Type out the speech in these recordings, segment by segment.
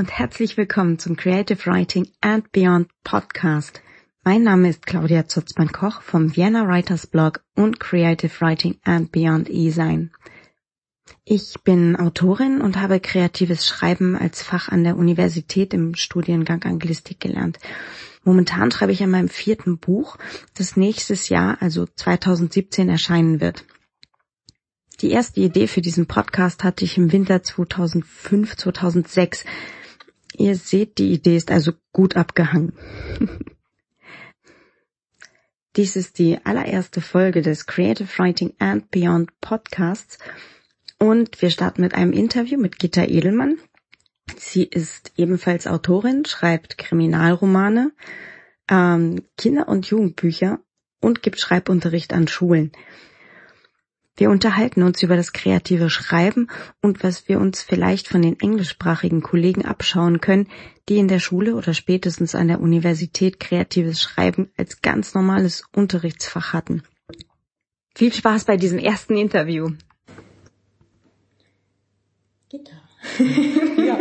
Und herzlich willkommen zum Creative Writing and Beyond Podcast. Mein Name ist Claudia Zutzmann-Koch vom Vienna Writers Blog und Creative Writing and Beyond eSign. Ich bin Autorin und habe kreatives Schreiben als Fach an der Universität im Studiengang Anglistik gelernt. Momentan schreibe ich an meinem vierten Buch, das nächstes Jahr, also 2017, erscheinen wird. Die erste Idee für diesen Podcast hatte ich im Winter 2005, 2006. Ihr seht, die Idee ist also gut abgehangen. Dies ist die allererste Folge des Creative Writing and Beyond Podcasts und wir starten mit einem Interview mit Gitta Edelmann. Sie ist ebenfalls Autorin, schreibt Kriminalromane, ähm, Kinder- und Jugendbücher und gibt Schreibunterricht an Schulen. Wir unterhalten uns über das kreative Schreiben und was wir uns vielleicht von den englischsprachigen Kollegen abschauen können, die in der Schule oder spätestens an der Universität kreatives Schreiben als ganz normales Unterrichtsfach hatten. Viel Spaß bei diesem ersten Interview. Gitter. ja.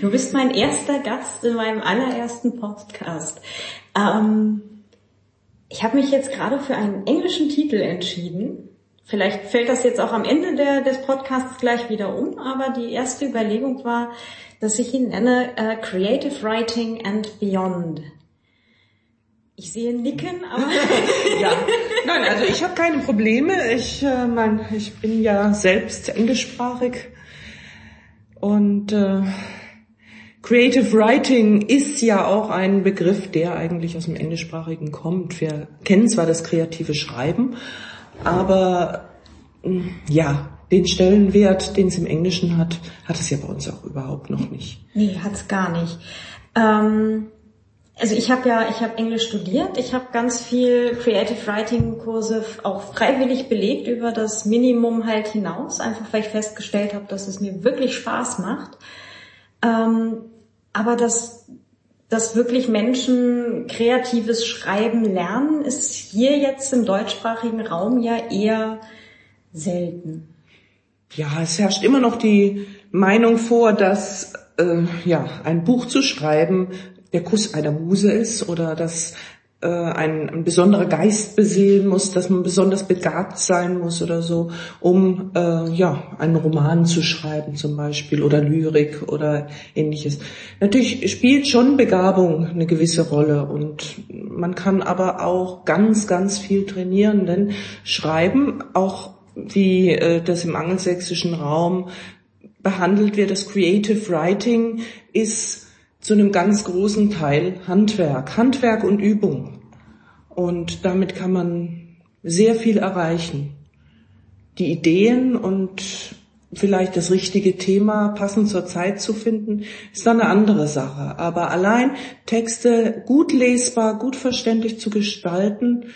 Du bist mein erster Gast in meinem allerersten Podcast. Ähm, ich habe mich jetzt gerade für einen englischen Titel entschieden Vielleicht fällt das jetzt auch am Ende der, des Podcasts gleich wieder um, aber die erste Überlegung war, dass ich ihn nenne uh, Creative Writing and Beyond. Ich sehe Nicken, aber ja, nein, also ich habe keine Probleme. Ich, äh, mein, ich bin ja selbst englischsprachig und äh, Creative Writing ist ja auch ein Begriff, der eigentlich aus dem Englischsprachigen kommt. Wir kennen zwar das kreative Schreiben, aber mm, ja, den Stellenwert, den es im Englischen hat, hat es ja bei uns auch überhaupt noch nicht. Nee, hat's gar nicht. Ähm, also ich habe ja, ich habe Englisch studiert, ich habe ganz viel Creative Writing Kurse auch freiwillig belegt über das Minimum halt hinaus, einfach weil ich festgestellt habe, dass es mir wirklich Spaß macht. Ähm, aber das dass wirklich Menschen kreatives Schreiben lernen, ist hier jetzt im deutschsprachigen Raum ja eher selten. Ja, es herrscht immer noch die Meinung vor, dass äh, ja ein Buch zu schreiben der Kuss einer Muse ist oder dass äh, ein, ein besonderer Geist beseelen muss, dass man besonders begabt sein muss oder so, um äh, ja einen Roman zu schreiben zum Beispiel oder Lyrik oder ähnliches. Natürlich spielt schon Begabung eine gewisse Rolle und man kann aber auch ganz, ganz viel trainieren, denn Schreiben, auch wie äh, das im angelsächsischen Raum behandelt wird, das Creative Writing ist zu einem ganz großen Teil Handwerk, Handwerk und Übung. Und damit kann man sehr viel erreichen. Die Ideen und vielleicht das richtige Thema passend zur Zeit zu finden, ist dann eine andere Sache. Aber allein Texte gut lesbar, gut verständlich zu gestalten,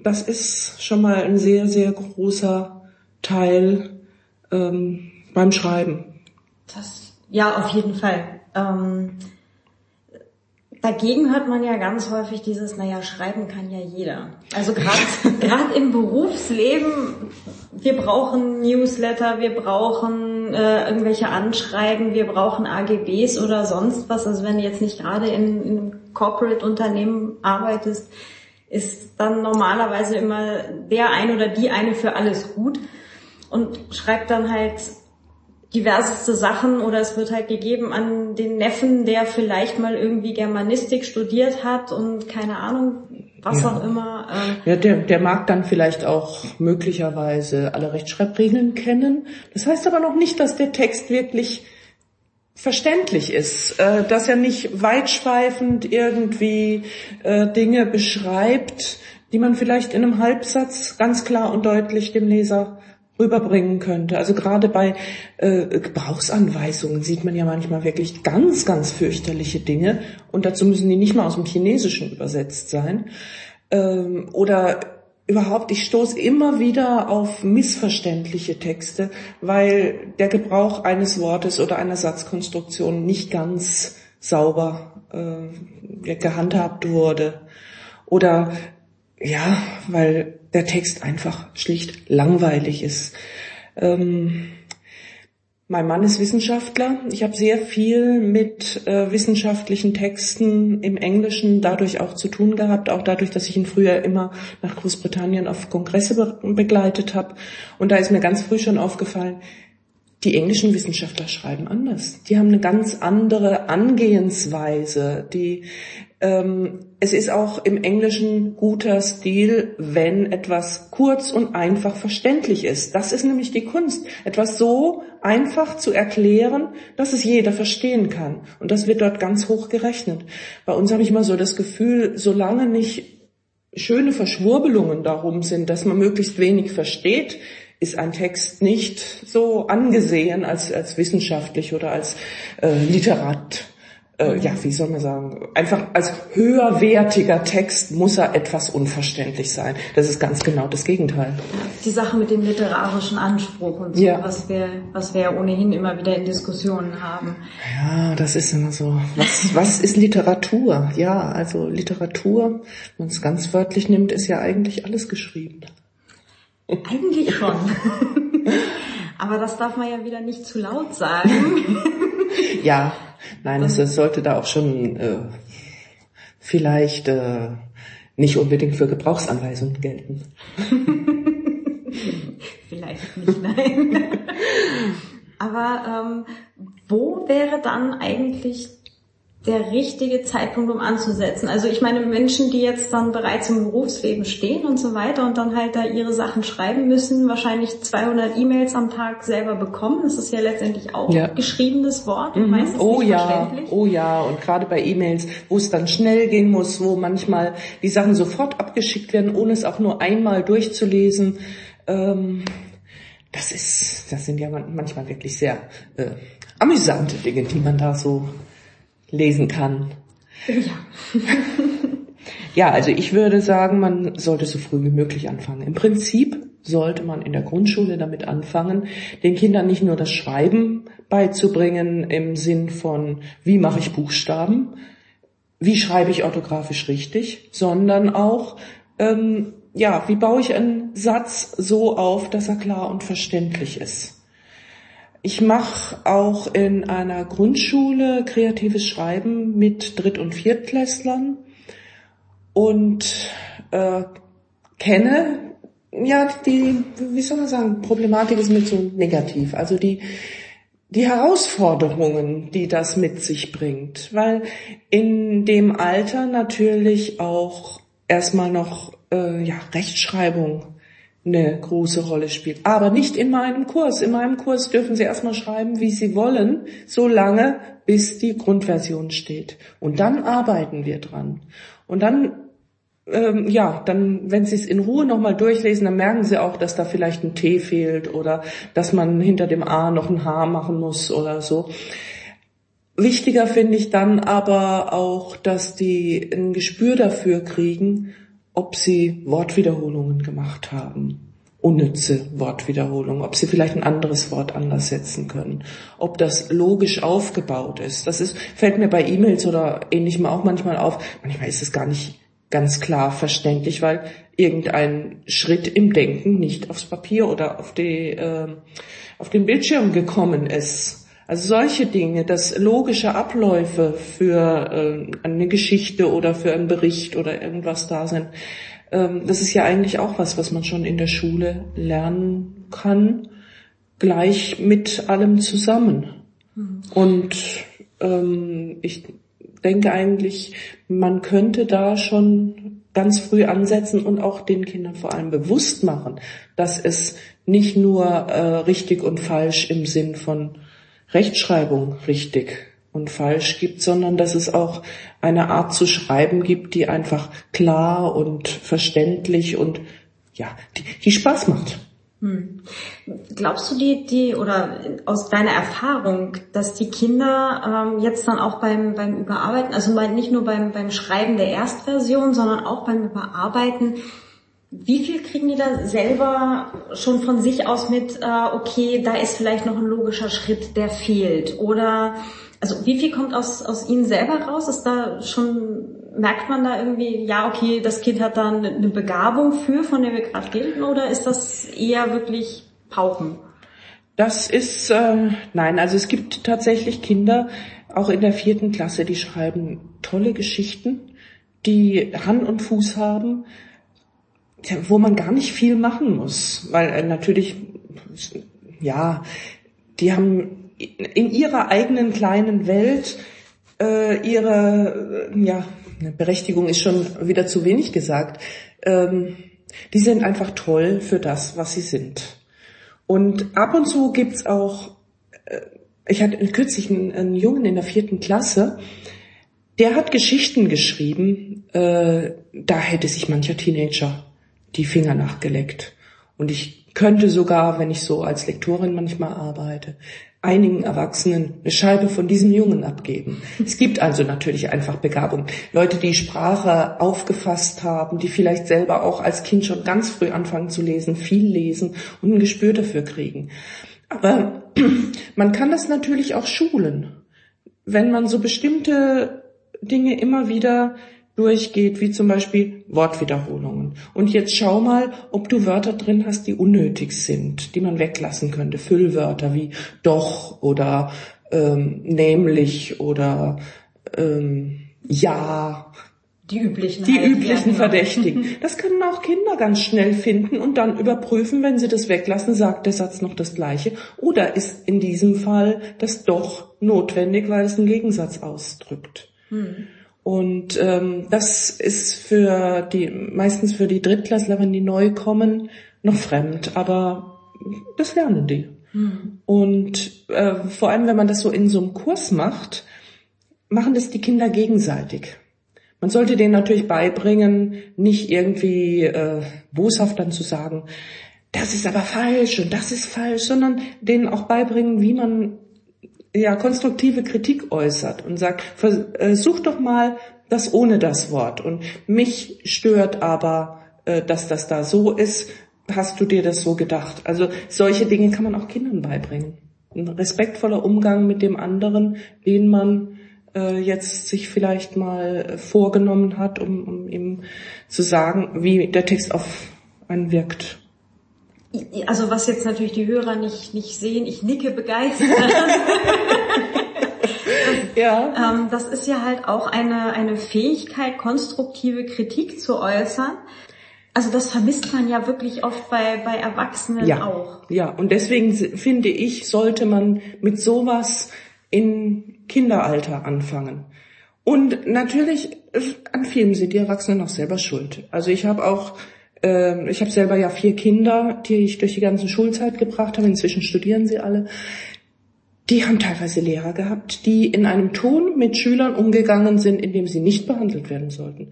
das ist schon mal ein sehr, sehr großer Teil ähm, beim Schreiben. Das, ja, auf jeden Fall. Ähm Dagegen hört man ja ganz häufig dieses, naja, schreiben kann ja jeder. Also gerade im Berufsleben, wir brauchen Newsletter, wir brauchen äh, irgendwelche Anschreiben, wir brauchen AGBs oder sonst was. Also wenn du jetzt nicht gerade in, in einem Corporate-Unternehmen arbeitest, ist dann normalerweise immer der eine oder die eine für alles gut und schreibt dann halt diverseste Sachen oder es wird halt gegeben an den Neffen, der vielleicht mal irgendwie Germanistik studiert hat und keine Ahnung, was ja. auch immer. Äh ja, der, der mag dann vielleicht auch möglicherweise alle Rechtschreibregeln kennen. Das heißt aber noch nicht, dass der Text wirklich verständlich ist, äh, dass er nicht weitschweifend irgendwie äh, Dinge beschreibt, die man vielleicht in einem Halbsatz ganz klar und deutlich dem Leser rüberbringen könnte. Also gerade bei äh, Gebrauchsanweisungen sieht man ja manchmal wirklich ganz, ganz fürchterliche Dinge und dazu müssen die nicht mal aus dem Chinesischen übersetzt sein. Ähm, oder überhaupt, ich stoße immer wieder auf missverständliche Texte, weil der Gebrauch eines Wortes oder einer Satzkonstruktion nicht ganz sauber äh, gehandhabt wurde. Oder ja, weil der Text einfach schlicht langweilig ist. Ähm, Mein Mann ist Wissenschaftler. Ich habe sehr viel mit äh, wissenschaftlichen Texten im Englischen dadurch auch zu tun gehabt, auch dadurch, dass ich ihn früher immer nach Großbritannien auf Kongresse be begleitet habe. Und da ist mir ganz früh schon aufgefallen, die englischen Wissenschaftler schreiben anders. Die haben eine ganz andere Angehensweise. Die, es ist auch im Englischen guter Stil, wenn etwas kurz und einfach verständlich ist. Das ist nämlich die Kunst, etwas so einfach zu erklären, dass es jeder verstehen kann. Und das wird dort ganz hoch gerechnet. Bei uns habe ich immer so das Gefühl, solange nicht schöne Verschwurbelungen darum sind, dass man möglichst wenig versteht, ist ein Text nicht so angesehen als, als wissenschaftlich oder als äh, Literat. Äh, ja, wie soll man sagen? Einfach als höherwertiger Text muss er etwas unverständlich sein. Das ist ganz genau das Gegenteil. Die Sache mit dem literarischen Anspruch und so, ja. was wir, was wir ja ohnehin immer wieder in Diskussionen haben. Ja, das ist immer so. Was, was ist Literatur? Ja, also Literatur, wenn man es ganz wörtlich nimmt, ist ja eigentlich alles geschrieben. Eigentlich schon. Aber das darf man ja wieder nicht zu laut sagen. ja, nein, es, es sollte da auch schon äh, vielleicht äh, nicht unbedingt für Gebrauchsanweisungen gelten. vielleicht nicht, nein. Aber ähm, wo wäre dann eigentlich der richtige Zeitpunkt, um anzusetzen. Also ich meine, Menschen, die jetzt dann bereits im Berufsleben stehen und so weiter und dann halt da ihre Sachen schreiben müssen, wahrscheinlich 200 E-Mails am Tag selber bekommen. Das ist ja letztendlich auch ja. geschriebenes Wort. Mhm. Meistens oh ja, oh ja. Und gerade bei E-Mails, wo es dann schnell gehen muss, wo manchmal die Sachen sofort abgeschickt werden, ohne es auch nur einmal durchzulesen. Ähm, das ist, das sind ja manchmal wirklich sehr äh, amüsante Dinge, die man da so lesen kann. Ja. ja, also ich würde sagen, man sollte so früh wie möglich anfangen. Im Prinzip sollte man in der Grundschule damit anfangen, den Kindern nicht nur das Schreiben beizubringen im Sinn von, wie mache ich Buchstaben, wie schreibe ich orthografisch richtig, sondern auch, ähm, ja, wie baue ich einen Satz so auf, dass er klar und verständlich ist. Ich mache auch in einer Grundschule kreatives Schreiben mit Dritt- und Viertklässlern und äh, kenne ja die, wie soll man sagen, Problematik ist mit so negativ. Also die die Herausforderungen, die das mit sich bringt, weil in dem Alter natürlich auch erstmal noch äh, ja, Rechtschreibung eine große Rolle spielt. Aber nicht in meinem Kurs. In meinem Kurs dürfen Sie erstmal schreiben, wie Sie wollen, so lange, bis die Grundversion steht. Und dann arbeiten wir dran. Und dann, ähm, ja, dann, wenn Sie es in Ruhe nochmal durchlesen, dann merken Sie auch, dass da vielleicht ein T fehlt oder dass man hinter dem A noch ein H machen muss oder so. Wichtiger finde ich dann aber auch, dass die ein Gespür dafür kriegen, ob sie Wortwiederholungen gemacht haben, unnütze Wortwiederholungen, ob sie vielleicht ein anderes Wort anders setzen können, ob das logisch aufgebaut ist. Das ist, fällt mir bei E-Mails oder ähnlichem auch manchmal auf. Manchmal ist es gar nicht ganz klar verständlich, weil irgendein Schritt im Denken nicht aufs Papier oder auf, die, äh, auf den Bildschirm gekommen ist. Also solche Dinge, dass logische Abläufe für äh, eine Geschichte oder für einen Bericht oder irgendwas da sind, ähm, das ist ja eigentlich auch was, was man schon in der Schule lernen kann, gleich mit allem zusammen. Mhm. Und ähm, ich denke eigentlich, man könnte da schon ganz früh ansetzen und auch den Kindern vor allem bewusst machen, dass es nicht nur äh, richtig und falsch im Sinn von Rechtschreibung richtig und falsch gibt, sondern dass es auch eine Art zu schreiben gibt, die einfach klar und verständlich und ja, die, die Spaß macht. Hm. Glaubst du die, die oder aus deiner Erfahrung, dass die Kinder ähm, jetzt dann auch beim beim Überarbeiten, also nicht nur beim beim Schreiben der Erstversion, sondern auch beim Überarbeiten wie viel kriegen die da selber schon von sich aus mit, äh, okay, da ist vielleicht noch ein logischer Schritt, der fehlt? Oder also wie viel kommt aus, aus ihnen selber raus? Ist da schon, merkt man da irgendwie, ja, okay, das Kind hat da eine Begabung für, von der wir gerade reden, oder ist das eher wirklich Pauken? Das ist, äh, nein, also es gibt tatsächlich Kinder, auch in der vierten Klasse, die schreiben tolle Geschichten, die Hand und Fuß haben, wo man gar nicht viel machen muss, weil äh, natürlich, ja, die haben in ihrer eigenen kleinen Welt äh, ihre, äh, ja, Berechtigung ist schon wieder zu wenig gesagt. Ähm, die sind einfach toll für das, was sie sind. Und ab und zu gibt's auch, äh, ich hatte kürzlich einen, einen Jungen in der vierten Klasse, der hat Geschichten geschrieben, äh, da hätte sich mancher Teenager die Finger nachgeleckt. Und ich könnte sogar, wenn ich so als Lektorin manchmal arbeite, einigen Erwachsenen eine Scheibe von diesem Jungen abgeben. Es gibt also natürlich einfach Begabung. Leute, die Sprache aufgefasst haben, die vielleicht selber auch als Kind schon ganz früh anfangen zu lesen, viel lesen und ein Gespür dafür kriegen. Aber man kann das natürlich auch schulen. Wenn man so bestimmte Dinge immer wieder durchgeht, wie zum Beispiel Und jetzt schau mal, ob du Wörter drin hast, die unnötig sind, die man weglassen könnte. Füllwörter wie doch oder ähm, nämlich oder ähm, ja. Die üblichen. Die halt, üblichen Verdächtigen. Das können auch Kinder ganz schnell finden und dann überprüfen, wenn sie das weglassen, sagt der Satz noch das Gleiche. Oder ist in diesem Fall das doch notwendig, weil es einen Gegensatz ausdrückt. Hm. Und ähm, das ist für die meistens für die Drittklässler, wenn die neu kommen, noch fremd, aber das lernen die. Mhm. Und äh, vor allem, wenn man das so in so einem Kurs macht, machen das die Kinder gegenseitig. Man sollte denen natürlich beibringen, nicht irgendwie äh, boshaft dann zu sagen, das ist aber falsch und das ist falsch, sondern denen auch beibringen, wie man ja konstruktive Kritik äußert und sagt, versuch äh, doch mal das ohne das Wort. Und mich stört aber, äh, dass das da so ist. Hast du dir das so gedacht? Also solche Dinge kann man auch Kindern beibringen. Ein respektvoller Umgang mit dem anderen, den man äh, jetzt sich vielleicht mal vorgenommen hat, um, um ihm zu sagen, wie der Text auf einen wirkt. Also was jetzt natürlich die Hörer nicht, nicht sehen, ich nicke begeistert. ja. Ähm, das ist ja halt auch eine, eine Fähigkeit, konstruktive Kritik zu äußern. Also das vermisst man ja wirklich oft bei, bei Erwachsenen ja. auch. Ja, und deswegen finde ich, sollte man mit sowas in Kinderalter anfangen. Und natürlich, an vielen sind die Erwachsenen auch selber schuld. Also ich habe auch ähm, ich habe selber ja vier Kinder, die ich durch die ganze Schulzeit gebracht habe. Inzwischen studieren sie alle. Die haben teilweise Lehrer gehabt, die in einem Ton mit Schülern umgegangen sind, in dem sie nicht behandelt werden sollten.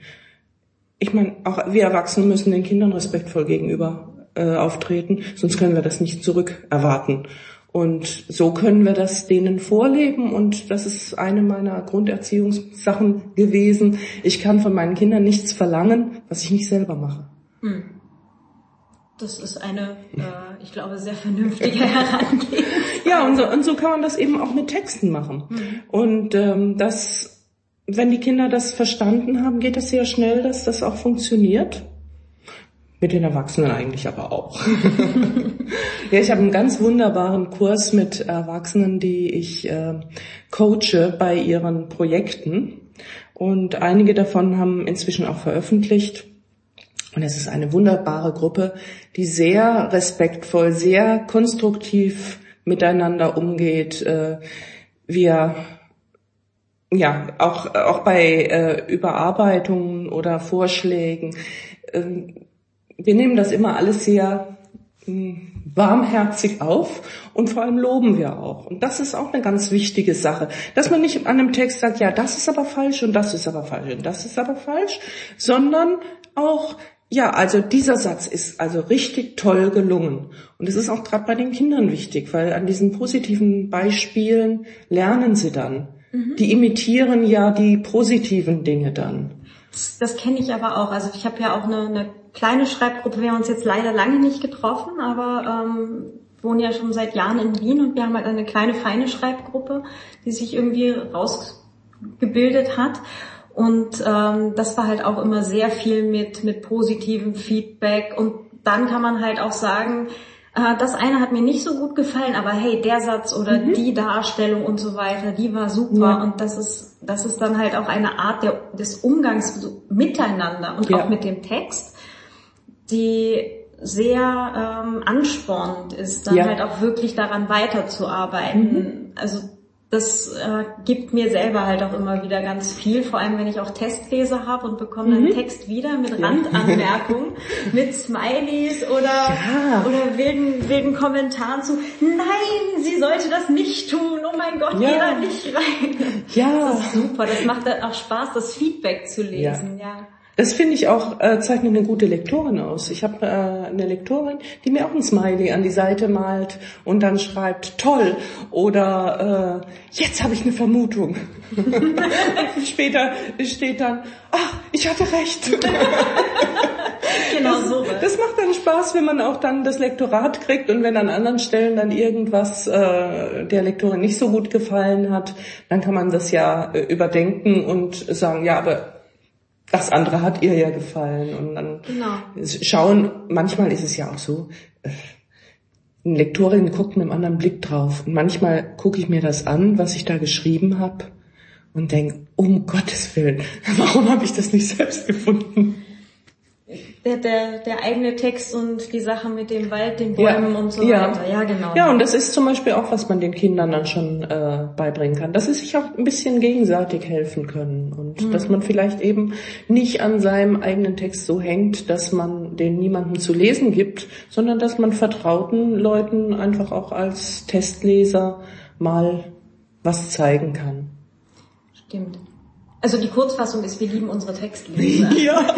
Ich meine, auch wir Erwachsene müssen den Kindern respektvoll gegenüber äh, auftreten, sonst können wir das nicht zurück erwarten. Und so können wir das denen vorleben und das ist eine meiner Grunderziehungssachen gewesen. Ich kann von meinen Kindern nichts verlangen, was ich nicht selber mache. Hm. Das ist eine, äh, ich glaube, sehr vernünftige Herangehensweise. ja, und so, und so kann man das eben auch mit Texten machen. Mhm. Und ähm, das, wenn die Kinder das verstanden haben, geht das sehr schnell, dass das auch funktioniert. Mit den Erwachsenen eigentlich aber auch. ja, ich habe einen ganz wunderbaren Kurs mit Erwachsenen, die ich äh, coache bei ihren Projekten. Und einige davon haben inzwischen auch veröffentlicht. Und es ist eine wunderbare Gruppe, die sehr respektvoll, sehr konstruktiv miteinander umgeht. Äh, wir ja auch auch bei äh, Überarbeitungen oder Vorschlägen. Ähm, wir nehmen das immer alles sehr hm, warmherzig auf und vor allem loben wir auch. Und das ist auch eine ganz wichtige Sache, dass man nicht an einem Text sagt, ja, das ist aber falsch und das ist aber falsch und das ist aber falsch, sondern auch ja, also dieser Satz ist also richtig toll gelungen. Und es ist auch gerade bei den Kindern wichtig, weil an diesen positiven Beispielen lernen sie dann. Mhm. Die imitieren ja die positiven Dinge dann. Das, das kenne ich aber auch. Also ich habe ja auch eine, eine, kleine Schreibgruppe. Wir haben uns jetzt leider lange nicht getroffen, aber ähm, wohnen ja schon seit Jahren in Wien und wir haben halt eine kleine feine Schreibgruppe, die sich irgendwie rausgebildet hat. Und ähm, das war halt auch immer sehr viel mit, mit positivem Feedback. Und dann kann man halt auch sagen, äh, das eine hat mir nicht so gut gefallen, aber hey, der Satz oder mhm. die Darstellung und so weiter, die war super ja. und das ist, das ist dann halt auch eine Art der, des Umgangs miteinander und ja. auch mit dem Text, die sehr ähm, anspornend ist, dann ja. halt auch wirklich daran weiterzuarbeiten. Mhm. Also das äh, gibt mir selber halt auch immer wieder ganz viel, vor allem wenn ich auch Testleser habe und bekomme mhm. einen Text wieder mit Randanmerkungen, mit Smileys oder, ja. oder wilden, wilden Kommentaren zu, nein, sie sollte das nicht tun, oh mein Gott, ja. geh da nicht rein. Ja. Das ist super, das macht dann auch Spaß, das Feedback zu lesen, ja. ja. Das finde ich auch, äh, zeichnet eine gute Lektorin aus. Ich habe äh, eine Lektorin, die mir auch ein Smiley an die Seite malt und dann schreibt, toll, oder äh, jetzt habe ich eine Vermutung. Später steht dann, ach, ich hatte recht. genau das, so. Das macht dann Spaß, wenn man auch dann das Lektorat kriegt und wenn an anderen Stellen dann irgendwas äh, der Lektorin nicht so gut gefallen hat, dann kann man das ja äh, überdenken und sagen, ja, aber das andere hat ihr ja gefallen. Und dann genau. schauen, manchmal ist es ja auch so, äh, eine Lektorin guckt mit einem anderen Blick drauf. Und manchmal gucke ich mir das an, was ich da geschrieben habe und denke, um Gottes Willen, warum habe ich das nicht selbst gefunden? Der, der, der eigene Text und die Sache mit dem Wald, den Bäumen ja, und so ja. weiter. Ja, genau. Ja, und das ist zum Beispiel auch, was man den Kindern dann schon äh, beibringen kann, dass sie sich auch ein bisschen gegenseitig helfen können und mhm. dass man vielleicht eben nicht an seinem eigenen Text so hängt, dass man den niemandem zu lesen gibt, sondern dass man vertrauten Leuten einfach auch als Testleser mal was zeigen kann. Stimmt. Also die Kurzfassung ist, wir lieben unsere Textleser. Ja.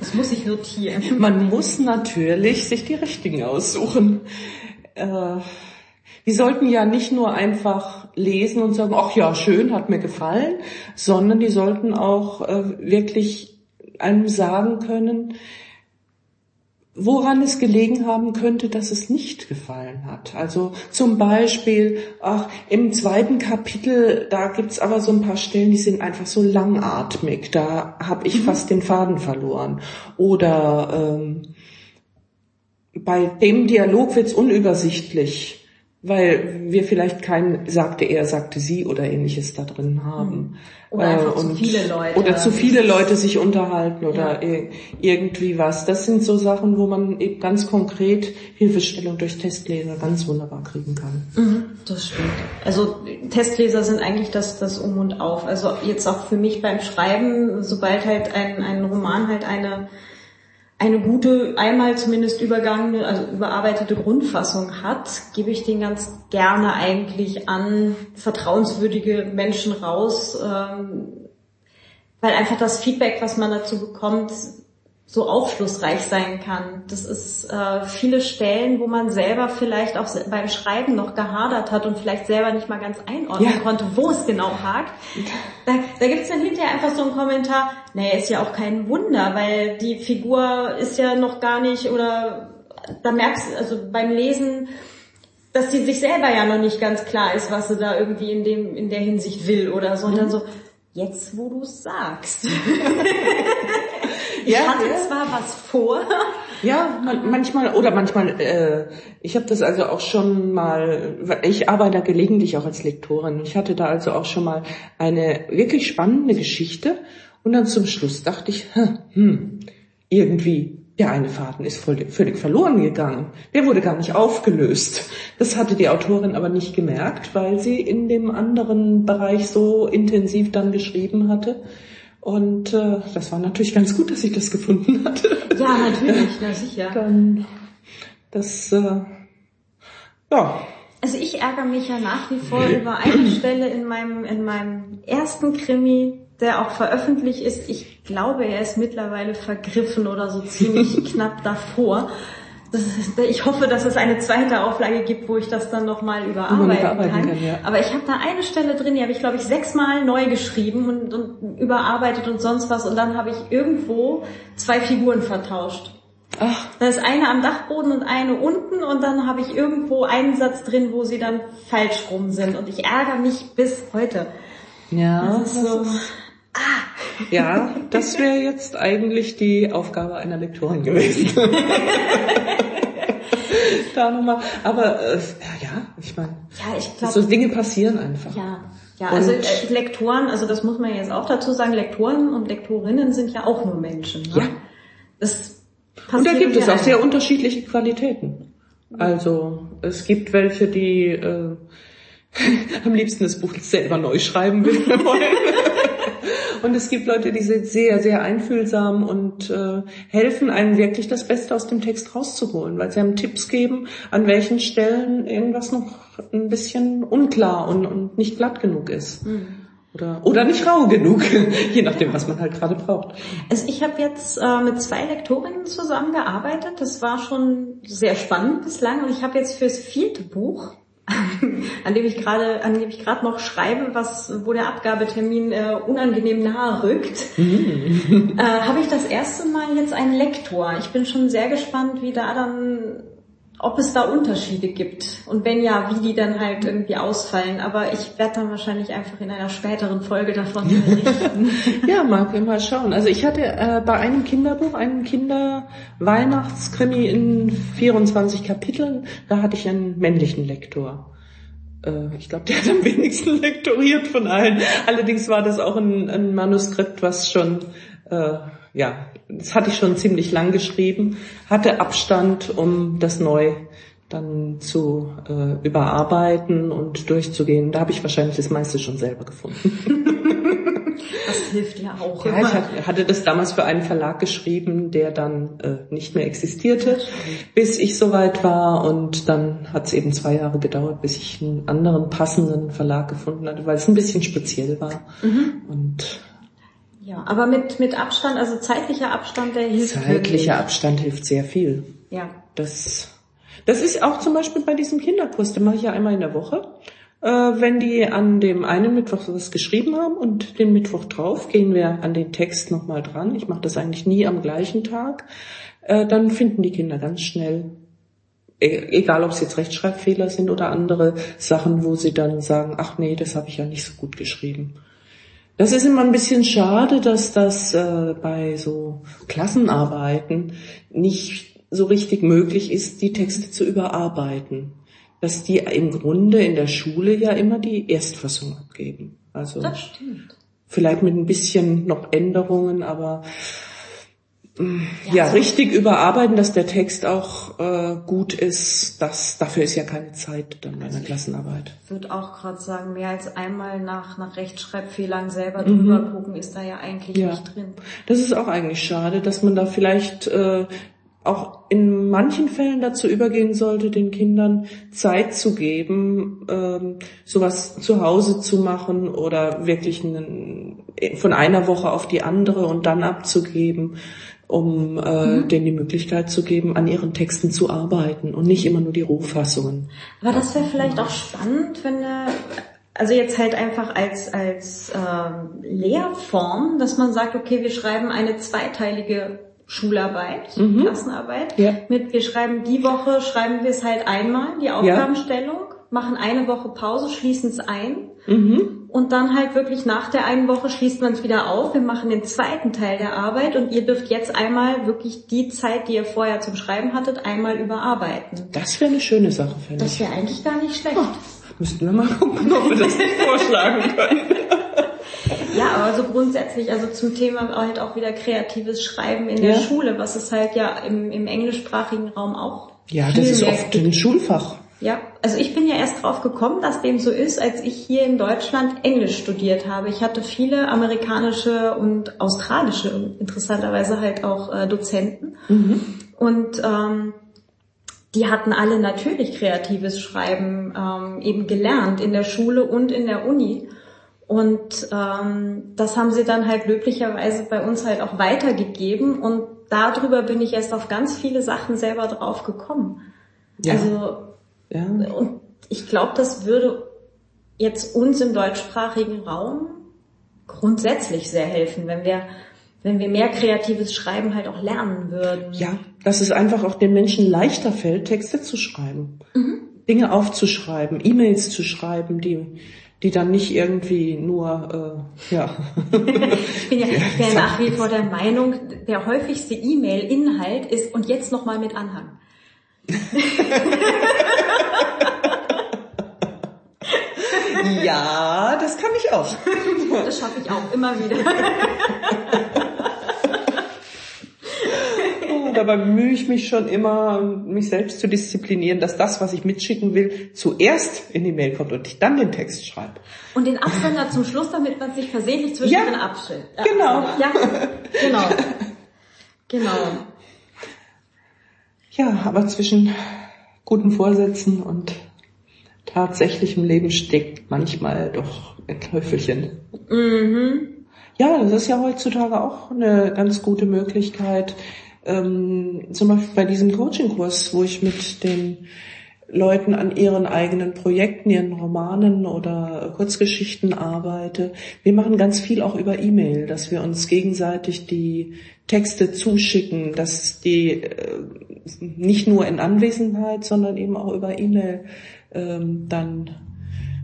Das muss ich notieren. Man muss natürlich sich die richtigen aussuchen. Äh, die sollten ja nicht nur einfach lesen und sagen, ach ja, schön, hat mir gefallen, sondern die sollten auch äh, wirklich einem sagen können, woran es gelegen haben könnte, dass es nicht gefallen hat. Also zum Beispiel, ach, im zweiten Kapitel, da gibt's aber so ein paar Stellen, die sind einfach so langatmig. Da habe ich mhm. fast den Faden verloren. Oder ähm, bei dem Dialog wird's unübersichtlich weil wir vielleicht kein sagte er, sagte sie oder ähnliches da drin haben. Hm. Oder äh, zu viele Leute. Oder zu viele Leute sich unterhalten oder ja. irgendwie was. Das sind so Sachen, wo man eben ganz konkret Hilfestellung durch Testleser ganz wunderbar kriegen kann. Mhm, das stimmt. Also Testleser sind eigentlich das, das Um und Auf. Also jetzt auch für mich beim Schreiben, sobald halt ein, ein Roman halt eine eine gute, einmal zumindest übergangene, also überarbeitete Grundfassung hat, gebe ich den ganz gerne eigentlich an vertrauenswürdige Menschen raus, ähm, weil einfach das Feedback, was man dazu bekommt, so aufschlussreich sein kann. Das ist äh, viele Stellen, wo man selber vielleicht auch beim Schreiben noch gehadert hat und vielleicht selber nicht mal ganz einordnen ja. konnte, wo es genau hakt. Da, da gibt es dann hinterher einfach so einen Kommentar, naja, ist ja auch kein Wunder, weil die Figur ist ja noch gar nicht oder da merkst du, also beim Lesen, dass sie sich selber ja noch nicht ganz klar ist, was sie da irgendwie in dem in der Hinsicht will oder so. Und dann mhm. so, jetzt wo du es sagst. Ich ja, hatte ja. zwar was vor. Ja, manchmal oder manchmal. Äh, ich habe das also auch schon mal. Ich arbeite gelegentlich auch als Lektorin. Ich hatte da also auch schon mal eine wirklich spannende Geschichte und dann zum Schluss dachte ich, hm, irgendwie der eine Faden ist voll, völlig verloren gegangen. Der wurde gar nicht aufgelöst. Das hatte die Autorin aber nicht gemerkt, weil sie in dem anderen Bereich so intensiv dann geschrieben hatte. Und äh, das war natürlich ganz gut, dass ich das gefunden hatte. Ja, natürlich, na sicher. Dann das, äh, ja. Also ich ärgere mich ja nach wie vor über eine Stelle in meinem, in meinem ersten Krimi, der auch veröffentlicht ist. Ich glaube, er ist mittlerweile vergriffen oder so ziemlich knapp davor. Ist, ich hoffe, dass es eine zweite Auflage gibt, wo ich das dann nochmal überarbeiten kann. kann ja. Aber ich habe da eine Stelle drin, die habe ich, glaube ich, sechsmal neu geschrieben und, und überarbeitet und sonst was. Und dann habe ich irgendwo zwei Figuren vertauscht. Ach. Da ist eine am Dachboden und eine unten und dann habe ich irgendwo einen Satz drin, wo sie dann falsch rum sind. Und ich ärgere mich bis heute. Ja. Das ist so, Ah. Ja, das wäre jetzt eigentlich die Aufgabe einer Lektorin gewesen. da nochmal. Aber äh, ja, ich meine, Ja, ich glaube. so Dinge passieren einfach. Ja, ja, also äh, Lektoren, also das muss man jetzt auch dazu sagen, Lektoren und Lektorinnen sind ja auch nur Menschen. Ne? Ja. Das Und da gibt es auch sehr unterschiedliche Qualitäten. Also es gibt welche, die äh, am liebsten das Buch selber neu schreiben wollen. Und es gibt Leute, die sind sehr, sehr einfühlsam und äh, helfen einem wirklich das Beste aus dem Text rauszuholen, weil sie einem Tipps geben, an welchen Stellen irgendwas noch ein bisschen unklar und, und nicht glatt genug ist. Oder, oder nicht rau genug, je nachdem, was man halt gerade braucht. Also ich habe jetzt äh, mit zwei Lektorinnen zusammengearbeitet. Das war schon sehr spannend bislang. Und ich habe jetzt fürs vierte Buch, an dem ich gerade, an dem ich gerade noch schreibe, was, wo der Abgabetermin äh, unangenehm nahe rückt, äh, habe ich das erste Mal jetzt einen Lektor. Ich bin schon sehr gespannt, wie da dann ob es da Unterschiede gibt und wenn ja, wie die dann halt irgendwie ausfallen. Aber ich werde dann wahrscheinlich einfach in einer späteren Folge davon berichten. Ja, mag wir mal schauen. Also ich hatte äh, bei einem Kinderbuch, einem Kinder-Weihnachtskrimi in 24 Kapiteln, da hatte ich einen männlichen Lektor. Äh, ich glaube, der hat am wenigsten lektoriert von allen. Allerdings war das auch ein, ein Manuskript, was schon, äh, ja, das hatte ich schon ziemlich lang geschrieben, hatte Abstand, um das neu dann zu äh, überarbeiten und durchzugehen. Da habe ich wahrscheinlich das meiste schon selber gefunden. Das hilft ja auch. Ja, ich hatte- das damals für einen Verlag geschrieben, der dann äh, nicht mehr existierte, bis ich soweit war und dann hat es eben zwei Jahre gedauert, bis ich einen anderen passenden Verlag gefunden hatte, weil es ein bisschen speziell war. Und Ja, aber mit, mit Abstand, also zeitlicher Abstand, der hilft zeitlicher wirklich. Abstand hilft sehr viel. Ja. Das, das ist auch zum Beispiel bei diesem Kinderkurs, den mache ich ja einmal in der Woche. Äh, wenn die an dem einen Mittwoch was geschrieben haben und den Mittwoch drauf gehen wir an den Text nochmal dran. Ich mache das eigentlich nie am gleichen Tag. Äh, dann finden die Kinder ganz schnell, e- egal ob es jetzt Rechtschreibfehler sind oder andere Sachen, wo sie dann sagen, ach nee, das habe ich ja nicht so gut geschrieben. Das ist immer ein bisschen schade, dass das äh, bei so Klassenarbeiten nicht so richtig möglich ist, die Texte zu überarbeiten. Dass die im Grunde in der Schule ja immer die Erstfassung abgeben. Also Das stimmt. vielleicht mit ein bisschen noch Änderungen, aber ja, so- richtig überarbeiten, dass der Text auch äh, gut ist, das dafür ist ja keine Zeit dann bei einer Klassenarbeit. Ich würde auch gerade sagen, mehr als einmal nach, nach Rechtschreibfehlern selber drüber gucken, ist da ja eigentlich Ja. nicht drin. Das ist auch eigentlich schade, dass man da vielleicht äh, auch in manchen Fällen dazu übergehen sollte, den Kindern Zeit zu geben, ähm, sowas zu Hause zu machen oder wirklich einen, von einer Woche auf die andere und dann abzugeben, um äh, denen die Möglichkeit zu geben, an ihren Texten zu arbeiten und nicht immer nur die Rohfassungen. Aber das wäre vielleicht auch spannend, wenn er, also jetzt halt einfach als, als ähm, Lehrform, dass man sagt, okay, wir schreiben eine zweiteilige Schularbeit, Klassenarbeit. Ja. Mit wir schreiben die Woche, schreiben wir es halt einmal, die Aufgabenstellung, machen eine Woche Pause, schließen es ein. Und dann halt wirklich nach der einen Woche schließt man es wieder auf. Wir machen den zweiten Teil der Arbeit und ihr dürft jetzt einmal wirklich die Zeit, die ihr vorher zum Schreiben hattet, einmal überarbeiten. Das wäre eine schöne Sache, finde Das ich. wäre eigentlich gar nicht schlecht. Müssten wir mal gucken, ob wir das nicht vorschlagen können. Ja, aber so grundsätzlich, also zum Thema halt auch wieder kreatives Schreiben in der Ja. Schule, was es halt ja im, im englischsprachigen Raum auch Ja, das ist oft gibt. ein Schulfach. Ja, also ich bin ja erst drauf gekommen, dass dem so ist, als ich hier in Deutschland Englisch studiert habe. Ich hatte viele amerikanische und australische interessanterweise halt auch äh, Dozenten. Und ähm, die hatten alle natürlich kreatives Schreiben ähm, eben gelernt in der Schule und in der Uni. Und ähm, das haben sie dann halt löblicherweise bei uns halt auch weitergegeben. Und darüber bin ich erst auf ganz viele Sachen selber drauf gekommen. Ja. Also Ja. und ich glaube, das würde jetzt uns im deutschsprachigen Raum grundsätzlich sehr helfen, wenn wir, wenn wir mehr kreatives Schreiben halt auch lernen würden. Ja, dass es einfach auch den Menschen leichter fällt, Texte zu schreiben. Dinge aufzuschreiben, E-Mails zu schreiben, die, die dann nicht irgendwie nur, äh, ja. Ich bin ja, ich bin ja nach wie vor der Meinung, der häufigste E-Mail-Inhalt ist und jetzt nochmal mit Anhang. ja, das kann ich auch. Das schaffe ich auch immer wieder. Und dabei bemühe ich mich schon immer, mich selbst zu disziplinieren, dass das, was ich mitschicken will, zuerst in die Mail kommt und ich dann den Text schreibe. Und den Absender zum Schluss, damit man sich versehentlich zwischendrin Ja, abschnitt. genau. Ja, genau. Genau. Ja, aber zwischen guten Vorsätzen und tatsächlichem Leben steckt manchmal doch ein Teufelchen. Ja, das ist ja heutzutage auch eine ganz gute Möglichkeit. Ähm, zum Beispiel bei diesem Coaching-Kurs, wo ich mit den Leuten an ihren eigenen Projekten, ihren Romanen oder Kurzgeschichten arbeite. Wir machen ganz viel auch über E-Mail, dass wir uns gegenseitig die Texte zuschicken, dass die äh, nicht nur in Anwesenheit, sondern eben auch über E-Mail ähm, dann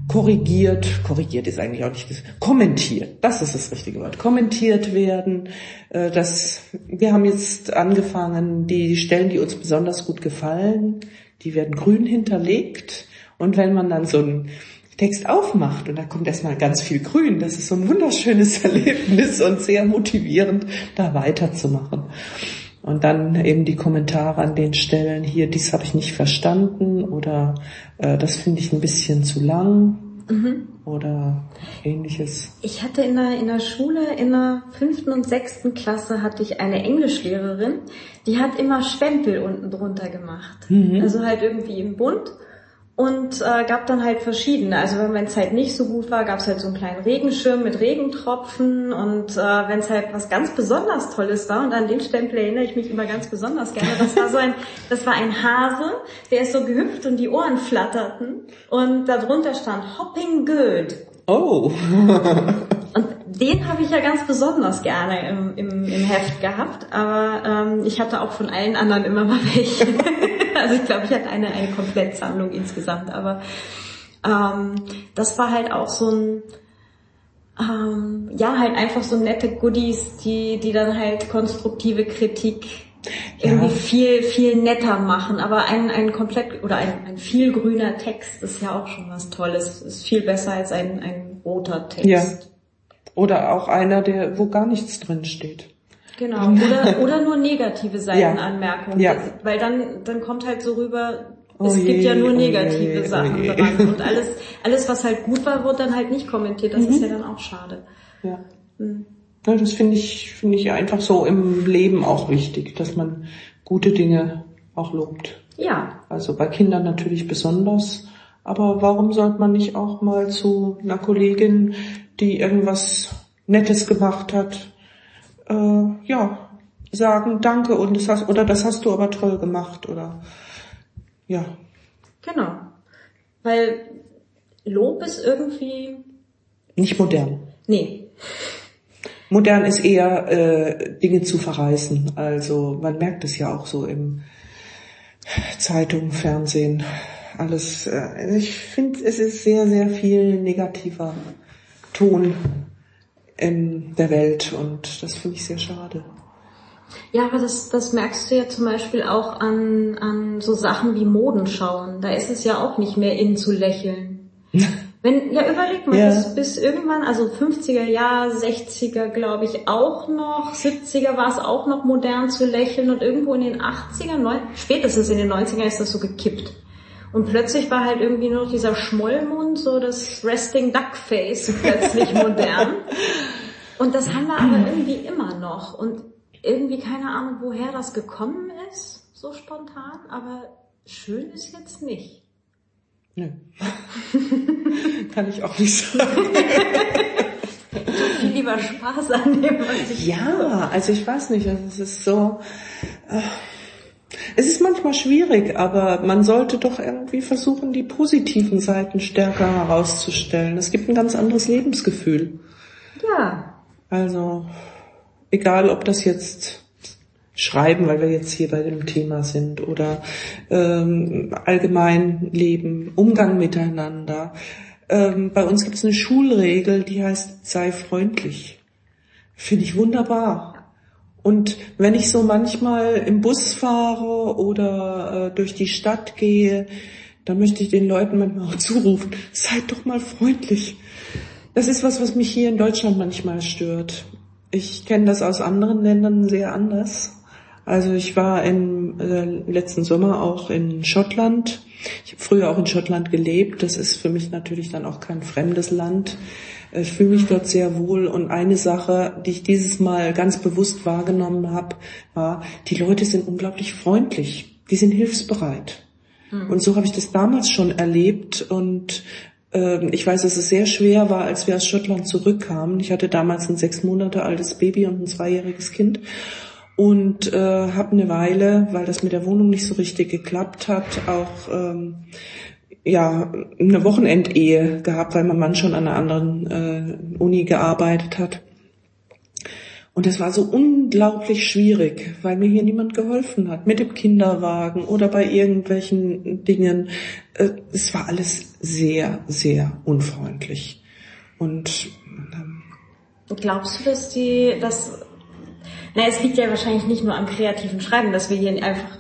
korrigiert, korrigiert ist eigentlich auch nicht, kommentiert, das ist das richtige Wort, kommentiert werden. Äh, Das, wir haben jetzt angefangen, die Stellen, die uns besonders gut gefallen, die werden grün hinterlegt und wenn man dann so einen Text aufmacht und da kommt erstmal ganz viel grün, das ist so ein wunderschönes Erlebnis und sehr motivierend, da weiterzumachen. Und dann eben die Kommentare an den Stellen hier, dies habe ich nicht verstanden oder äh, das finde ich ein bisschen zu lang oder ähnliches. Ich hatte in der, in der Schule, in der fünften und sechsten Klasse hatte ich eine Englischlehrerin, die hat immer Stempel unten drunter gemacht. Also halt irgendwie im Bund und äh, gab dann halt verschiedene. Also wenn es halt nicht so gut war, gab es halt so einen kleinen Regenschirm mit Regentropfen und äh, wenn es halt was ganz besonders Tolles war und an den Stempel erinnere ich mich immer ganz besonders gerne. Das war so ein, das war ein Hase, der ist so gehüpft und die Ohren flatterten und darunter stand Hopping Good. Oh, Und den habe ich ja ganz besonders gerne im, im, im Heft gehabt, aber ähm, ich hatte auch von allen anderen immer mal welche. also ich glaube, ich hatte eine, eine Komplettsammlung insgesamt, aber ähm, das war halt auch so ein, ähm, ja, halt einfach so nette Goodies, die, die dann halt konstruktive Kritik irgendwie Ja. viel, viel netter machen. Aber ein, ein komplett oder ein, ein viel grüner Text ist ja auch schon was Tolles. Ist viel besser als ein, ein roter Text. Ja. Oder auch einer, der wo gar nichts drin steht. Genau. Oder, oder nur negative Seitenanmerkungen. Ja. Weil dann, dann kommt halt so rüber, Oh es gibt je, ja nur oh negative je, oh Sachen je. dran. Und alles, alles, was halt gut war, wird dann halt nicht kommentiert. Das Mhm. ist ja dann auch schade. Ja. Hm. Ja, das finde ich, finde ich einfach so im Leben auch wichtig, dass man gute Dinge auch lobt. Ja. Also bei Kindern natürlich besonders. Aber warum sollte man nicht auch mal zu einer Kollegin, die irgendwas Nettes gemacht hat, äh, ja, sagen, danke und das hast, oder das hast du aber toll gemacht oder, ja. Genau. Weil Lob ist irgendwie, Nicht modern. nee. Modern ist eher äh, Dinge zu verreißen. Also man merkt es ja auch so im Zeitung, Fernsehen, alles. Äh, ich finde, es ist sehr, sehr viel negativer Ton in der Welt und das finde ich sehr schade. Ja, aber das, das merkst du ja zum Beispiel auch an, an so Sachen wie Modenschauen. Da ist es ja auch nicht mehr in zu lächeln. Wenn, ja, überleg mal, Ja. bis, bis irgendwann, also 50er Jahre, 60er glaube ich auch noch, 70er war es auch noch modern zu lächeln und irgendwo in den 80er, neun, spätestens in den 90er ist das so gekippt. Und plötzlich war halt irgendwie nur noch dieser Schmollmund, so das Resting Duck Face plötzlich modern. Und das haben wir aber irgendwie immer noch. Und irgendwie keine Ahnung, woher das gekommen ist, so spontan, aber schön ist jetzt nicht. Nö. Kann ich auch nicht sagen. Viel lieber Spaß an dem, was ich Ja, also ich weiß nicht, also es ist so, äh, es ist manchmal schwierig, aber man sollte doch irgendwie versuchen, die positiven Seiten stärker herauszustellen. Es gibt ein ganz anderes Lebensgefühl. Ja, Also, egal ob das jetzt Schreiben, weil wir jetzt hier bei dem Thema sind, oder ähm, allgemein Leben, Umgang miteinander. Ähm, bei uns gibt es eine Schulregel, die heißt, sei freundlich. Finde ich wunderbar. Und wenn ich so manchmal im Bus fahre oder äh, durch die Stadt gehe, dann möchte ich den Leuten manchmal auch zurufen, seid doch mal freundlich. Das ist was, was mich hier in Deutschland manchmal stört. Ich kenne das aus anderen Ländern sehr anders. Also ich war im äh, letzten Sommer auch in Schottland. Ich habe früher auch in Schottland gelebt. Das ist für mich natürlich dann auch kein fremdes Land. Ich fühle mich dort sehr wohl. Und eine Sache, die ich dieses Mal ganz bewusst wahrgenommen habe, war, die Leute sind unglaublich freundlich. Die sind hilfsbereit. Mhm. Und so habe ich das damals schon erlebt. Und äh, ich weiß, dass es sehr schwer war, als wir aus Schottland zurückkamen. Ich hatte damals ein sechs Monate altes Baby und ein zweijähriges Kind und äh, habe eine Weile, weil das mit der Wohnung nicht so richtig geklappt hat, auch ähm, ja eine Wochenendehe gehabt, weil mein Mann schon an einer anderen äh, Uni gearbeitet hat. Und das war so unglaublich schwierig, weil mir hier niemand geholfen hat, mit dem Kinderwagen oder bei irgendwelchen Dingen. Äh, es war alles sehr, sehr unfreundlich. Und ähm, glaubst du, dass die, dass na, es liegt ja wahrscheinlich nicht nur am kreativen Schreiben, dass wir hier einfach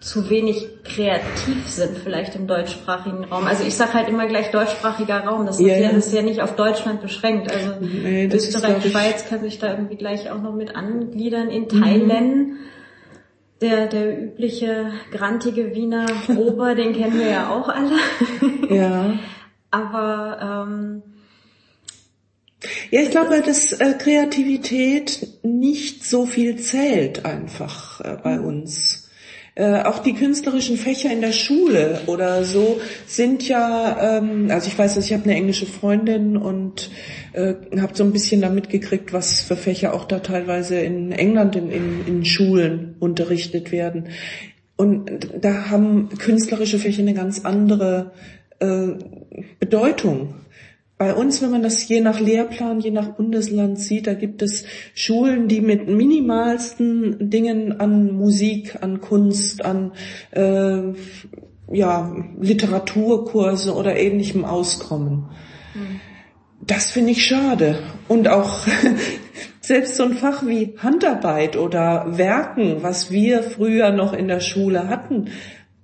zu wenig kreativ sind, vielleicht im deutschsprachigen Raum. Also ich sage halt immer gleich deutschsprachiger Raum. Das, ist, ja, das ist ja nicht auf Deutschland beschränkt. Also nee, Österreich, Schweiz kann sich da irgendwie gleich auch noch mit angliedern. In Thailand, mhm. der, der übliche grantige Wiener Ober, den kennen wir ja auch alle. ja. Aber ähm, ja, ich glaube, dass äh, Kreativität nicht so viel zählt einfach äh, bei mhm. uns. Äh, auch die künstlerischen Fächer in der Schule oder so sind ja, ähm, also ich weiß, dass ich habe eine englische Freundin und äh, habe so ein bisschen damit gekriegt, was für Fächer auch da teilweise in England in, in, in Schulen unterrichtet werden. Und da haben künstlerische Fächer eine ganz andere äh, Bedeutung. Bei uns, wenn man das je nach Lehrplan, je nach Bundesland sieht, da gibt es Schulen, die mit minimalsten Dingen an Musik, an Kunst, an äh, ja, Literaturkurse oder ähnlichem auskommen. Mhm. Das finde ich schade. Und auch selbst so ein Fach wie Handarbeit oder Werken, was wir früher noch in der Schule hatten,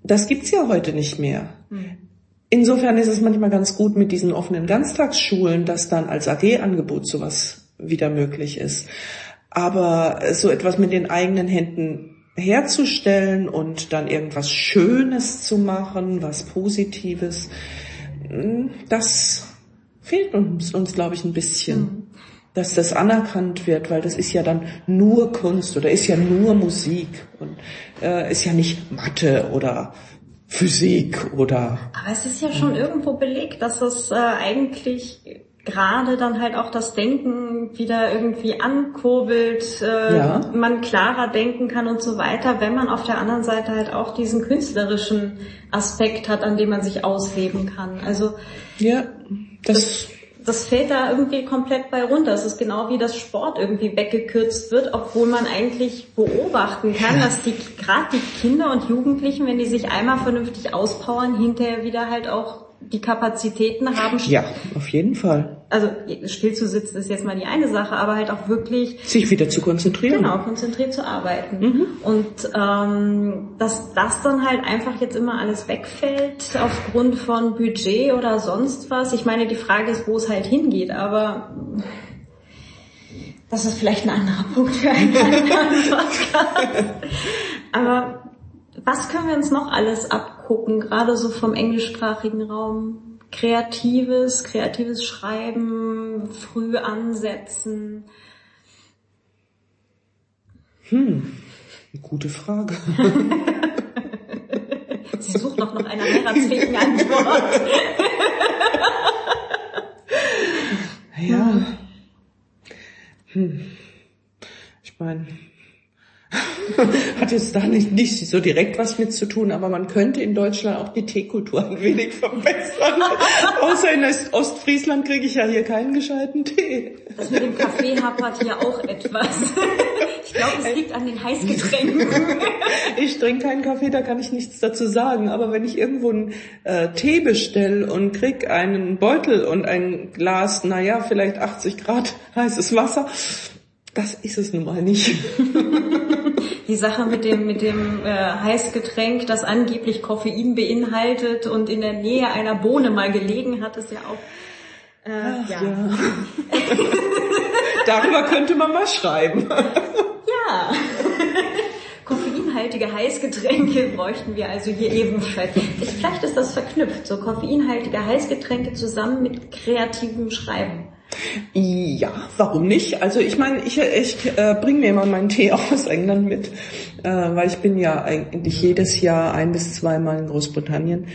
das gibt's ja heute nicht mehr. Mhm. Insofern ist es manchmal ganz gut mit diesen offenen Ganztagsschulen, dass dann als AG-Angebot sowas wieder möglich ist. Aber so etwas mit den eigenen Händen herzustellen und dann irgendwas Schönes zu machen, was Positives, hm, das fehlt uns, uns glaube ich, ein bisschen. Mhm. Dass das anerkannt wird, weil das ist ja dann nur Kunst oder ist ja nur Musik und äh, ist ja nicht Mathe oder Physik oder. Aber es ist ja schon irgendwo belegt, dass es äh, eigentlich gerade dann halt auch das Denken wieder irgendwie ankurbelt, äh, ja. man klarer denken kann und so weiter, wenn man auf der anderen Seite halt auch diesen künstlerischen Aspekt hat, an dem man sich ausleben kann. Also ja, das, das das fällt da irgendwie komplett bei runter. Es ist genau wie das Sport irgendwie weggekürzt wird, obwohl man eigentlich beobachten kann, dass die gerade die Kinder und Jugendlichen, wenn die sich einmal vernünftig auspowern, hinterher wieder halt auch die Kapazitäten haben. Ja, auf jeden Fall. Also still zu sitzen ist jetzt mal die eine Sache, aber halt auch wirklich sich wieder zu konzentrieren. Genau, konzentriert zu arbeiten. Mhm. Und ähm, dass das dann halt einfach jetzt immer alles wegfällt aufgrund von Budget oder sonst was. Ich meine, die Frage ist, wo es halt hingeht, aber das ist vielleicht ein anderer Punkt für einen anderen Podcast. aber was können wir uns noch alles abgucken, gerade so vom englischsprachigen Raum? Kreatives, kreatives Schreiben, früh ansetzen. Hm, gute Frage. Sie sucht doch noch eine heiratsfähigen Antwort. ja. Hm. Ich meine, Hat jetzt da nicht, nicht so direkt was mit zu tun, aber man könnte in Deutschland auch die Teekultur ein wenig verbessern. Außer in Ostfriesland kriege ich ja hier keinen gescheiten Tee. Das mit dem Kaffee hapert hier auch etwas. Ich glaube, es liegt an den Heißgetränken. Ich trinke keinen Kaffee, da kann ich nichts dazu sagen. Aber wenn ich irgendwo einen äh, Tee bestelle und krieg einen Beutel und ein Glas, naja, vielleicht 80 Grad heißes Wasser, Das ist es nun mal nicht. Die Sache mit dem, mit dem äh, Heißgetränk, das angeblich Koffein beinhaltet und in der Nähe einer Bohne mal gelegen hat, ist ja auch... Äh, Ach, ja. ja. Darüber könnte man mal schreiben. Ja. Koffeinhaltige Heißgetränke bräuchten wir also hier ebenfalls. Vielleicht ist das verknüpft, so koffeinhaltige Heißgetränke zusammen mit kreativem Schreiben. Ja, warum nicht? Also ich meine, ich, ich äh, bringe mir immer meinen Tee aus England mit, äh, weil ich bin ja eigentlich jedes Jahr ein bis zweimal in Großbritannien.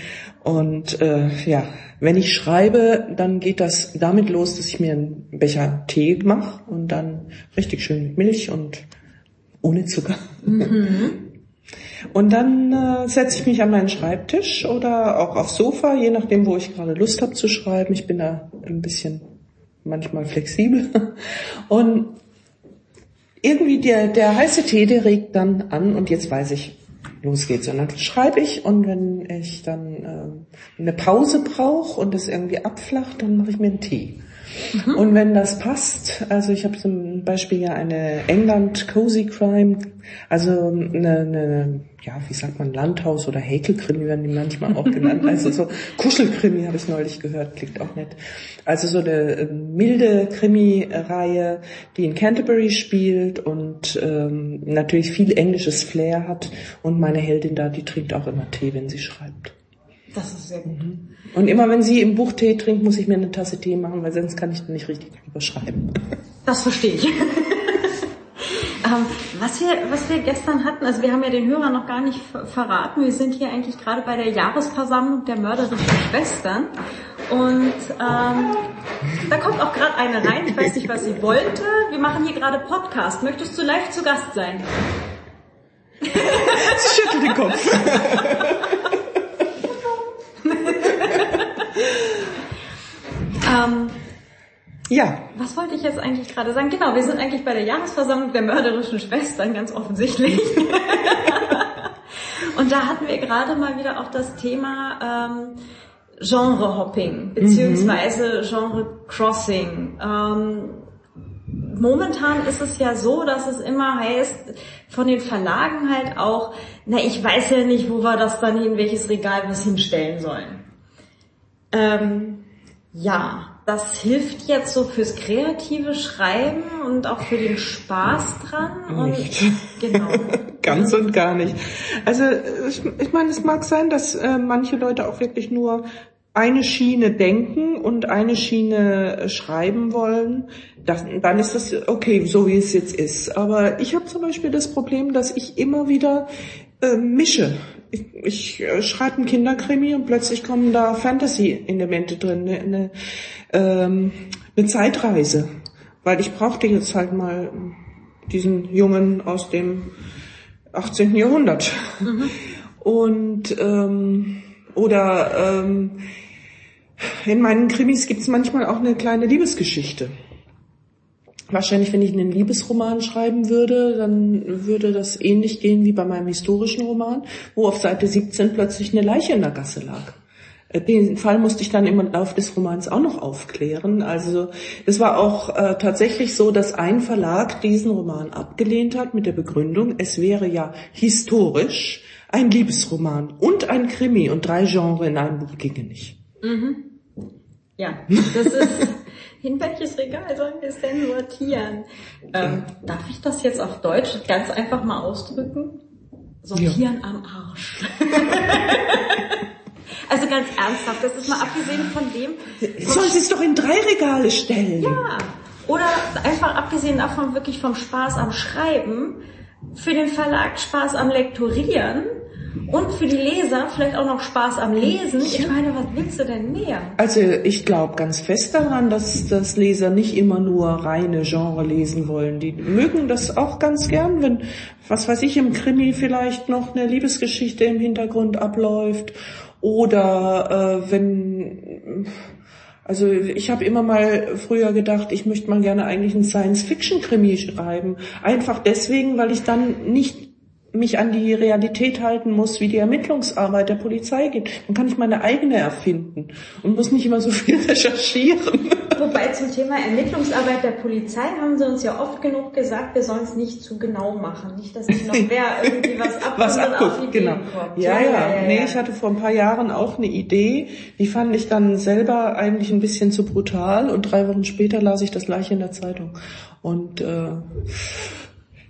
Und äh, ja, wenn ich schreibe, dann geht das damit los, dass ich mir einen Becher Tee mache und dann richtig schön mit Milch und ohne Zucker. Mhm. Und dann äh, setze ich mich an meinen Schreibtisch oder auch aufs Sofa, je nachdem, wo ich gerade Lust habe zu schreiben. Ich bin da ein bisschen manchmal flexibel. Und irgendwie der, der heiße Tee, der regt dann an und jetzt weiß ich, los geht's. Und dann schreibe ich und wenn ich dann äh, eine Pause brauche und es irgendwie abflacht, dann mache ich mir einen Tee. Mhm. Und wenn das passt, also ich habe zum Beispiel ja eine England Cozy Crime, also eine, eine ja, wie sagt man, Landhaus oder Häkelkrimi werden die manchmal auch genannt. Also so Kuschelkrimi habe ich neulich gehört, klingt auch nett. Also so eine äh, milde Krimi-Reihe, die in Canterbury spielt und ähm, natürlich viel englisches Flair hat. Und meine Heldin da, die trinkt auch immer Tee, wenn sie schreibt. Das ist sehr gut. Mhm. Und immer wenn sie im Buch Tee trinkt, muss ich mir eine Tasse Tee machen, weil sonst kann ich nicht richtig überschreiben. Das verstehe ich. ähm, was wir, was wir gestern hatten, also wir haben ja den Hörern noch gar nicht verraten, wir sind hier eigentlich gerade bei der Jahresversammlung der mörderischen Schwestern. Und ähm, da kommt auch gerade eine rein, ich weiß nicht, was sie wollte. Wir machen hier gerade Podcast. Möchtest du live zu Gast sein? Sie schüttelt den Kopf. ähm, ja. Was wollte ich jetzt eigentlich gerade sagen? Genau, wir sind eigentlich bei der Jahresversammlung der mörderischen Schwestern, ganz offensichtlich. Und da hatten wir gerade mal wieder auch das Thema ähm, Genre-Hopping, beziehungsweise mhm. Genre-Crossing. Ähm, momentan ist es ja so, dass es immer heißt, von den Verlagen halt auch, na, ich weiß ja nicht, wo wir das dann hin, welches Regal wir es hinstellen sollen. Ähm, ja, das hilft jetzt so fürs kreative Schreiben und auch für den Spaß dran. Nicht. Und, genau. Ganz und gar nicht. Also ich, ich meine, es mag sein, dass äh, manche Leute auch wirklich nur eine Schiene denken und eine Schiene äh, schreiben wollen, das, dann ist das okay, so wie es jetzt ist. Aber ich habe zum Beispiel das Problem, dass ich immer wieder äh, mische. Ich, ich äh, schreibe einen Kinderkrimi und plötzlich kommen da Fantasy-Elemente drin, eine, eine, ähm, eine Zeitreise. Weil ich brauchte jetzt halt mal diesen Jungen aus dem 18. Jahrhundert. Mhm. Und ähm, oder ähm, in meinen Krimis gibt es manchmal auch eine kleine Liebesgeschichte. Wahrscheinlich, wenn ich einen Liebesroman schreiben würde, dann würde das ähnlich gehen wie bei meinem historischen Roman, wo auf Seite 17 plötzlich eine Leiche in der Gasse lag. Äh, den Fall musste ich dann im Laufe des Romans auch noch aufklären. Also es war auch äh, tatsächlich so, dass ein Verlag diesen Roman abgelehnt hat mit der Begründung, es wäre ja historisch ein Liebesroman und ein Krimi und drei Genres in einem Buch ginge nicht. Mhm. Ja, das ist, in welches Regal sollen wir es denn sortieren? Ähm, darf ich das jetzt auf Deutsch ganz einfach mal ausdrücken? Sortieren ja. am Arsch. also ganz ernsthaft, das ist mal abgesehen von dem... Soll sie es doch in drei Regale stellen? Ja, oder einfach abgesehen davon wirklich vom Spaß am Schreiben, für den Verlag Spaß am Lektorieren und für die Leser vielleicht auch noch Spaß am Lesen. Ich meine, was willst du denn mehr? Also ich glaube ganz fest daran, dass das Leser nicht immer nur reine Genre lesen wollen. Die mögen das auch ganz gern, wenn, was weiß ich, im Krimi vielleicht noch eine Liebesgeschichte im Hintergrund abläuft oder äh, wenn also ich habe immer mal früher gedacht, ich möchte mal gerne eigentlich einen Science-Fiction-Krimi schreiben. Einfach deswegen, weil ich dann nicht mich an die Realität halten muss, wie die Ermittlungsarbeit der Polizei geht. Dann kann ich meine eigene erfinden und muss nicht immer so viel recherchieren. Wobei zum Thema Ermittlungsarbeit der Polizei haben sie uns ja oft genug gesagt, wir sollen es nicht zu genau machen. Nicht, dass sich noch wer irgendwie was abguckt Was auf abguckt, Ideen genau. kommt. Ja, ja, Nee, ich hatte vor ein paar Jahren auch eine Idee, die fand ich dann selber eigentlich ein bisschen zu brutal und drei Wochen später las ich das gleiche in der Zeitung. Und äh,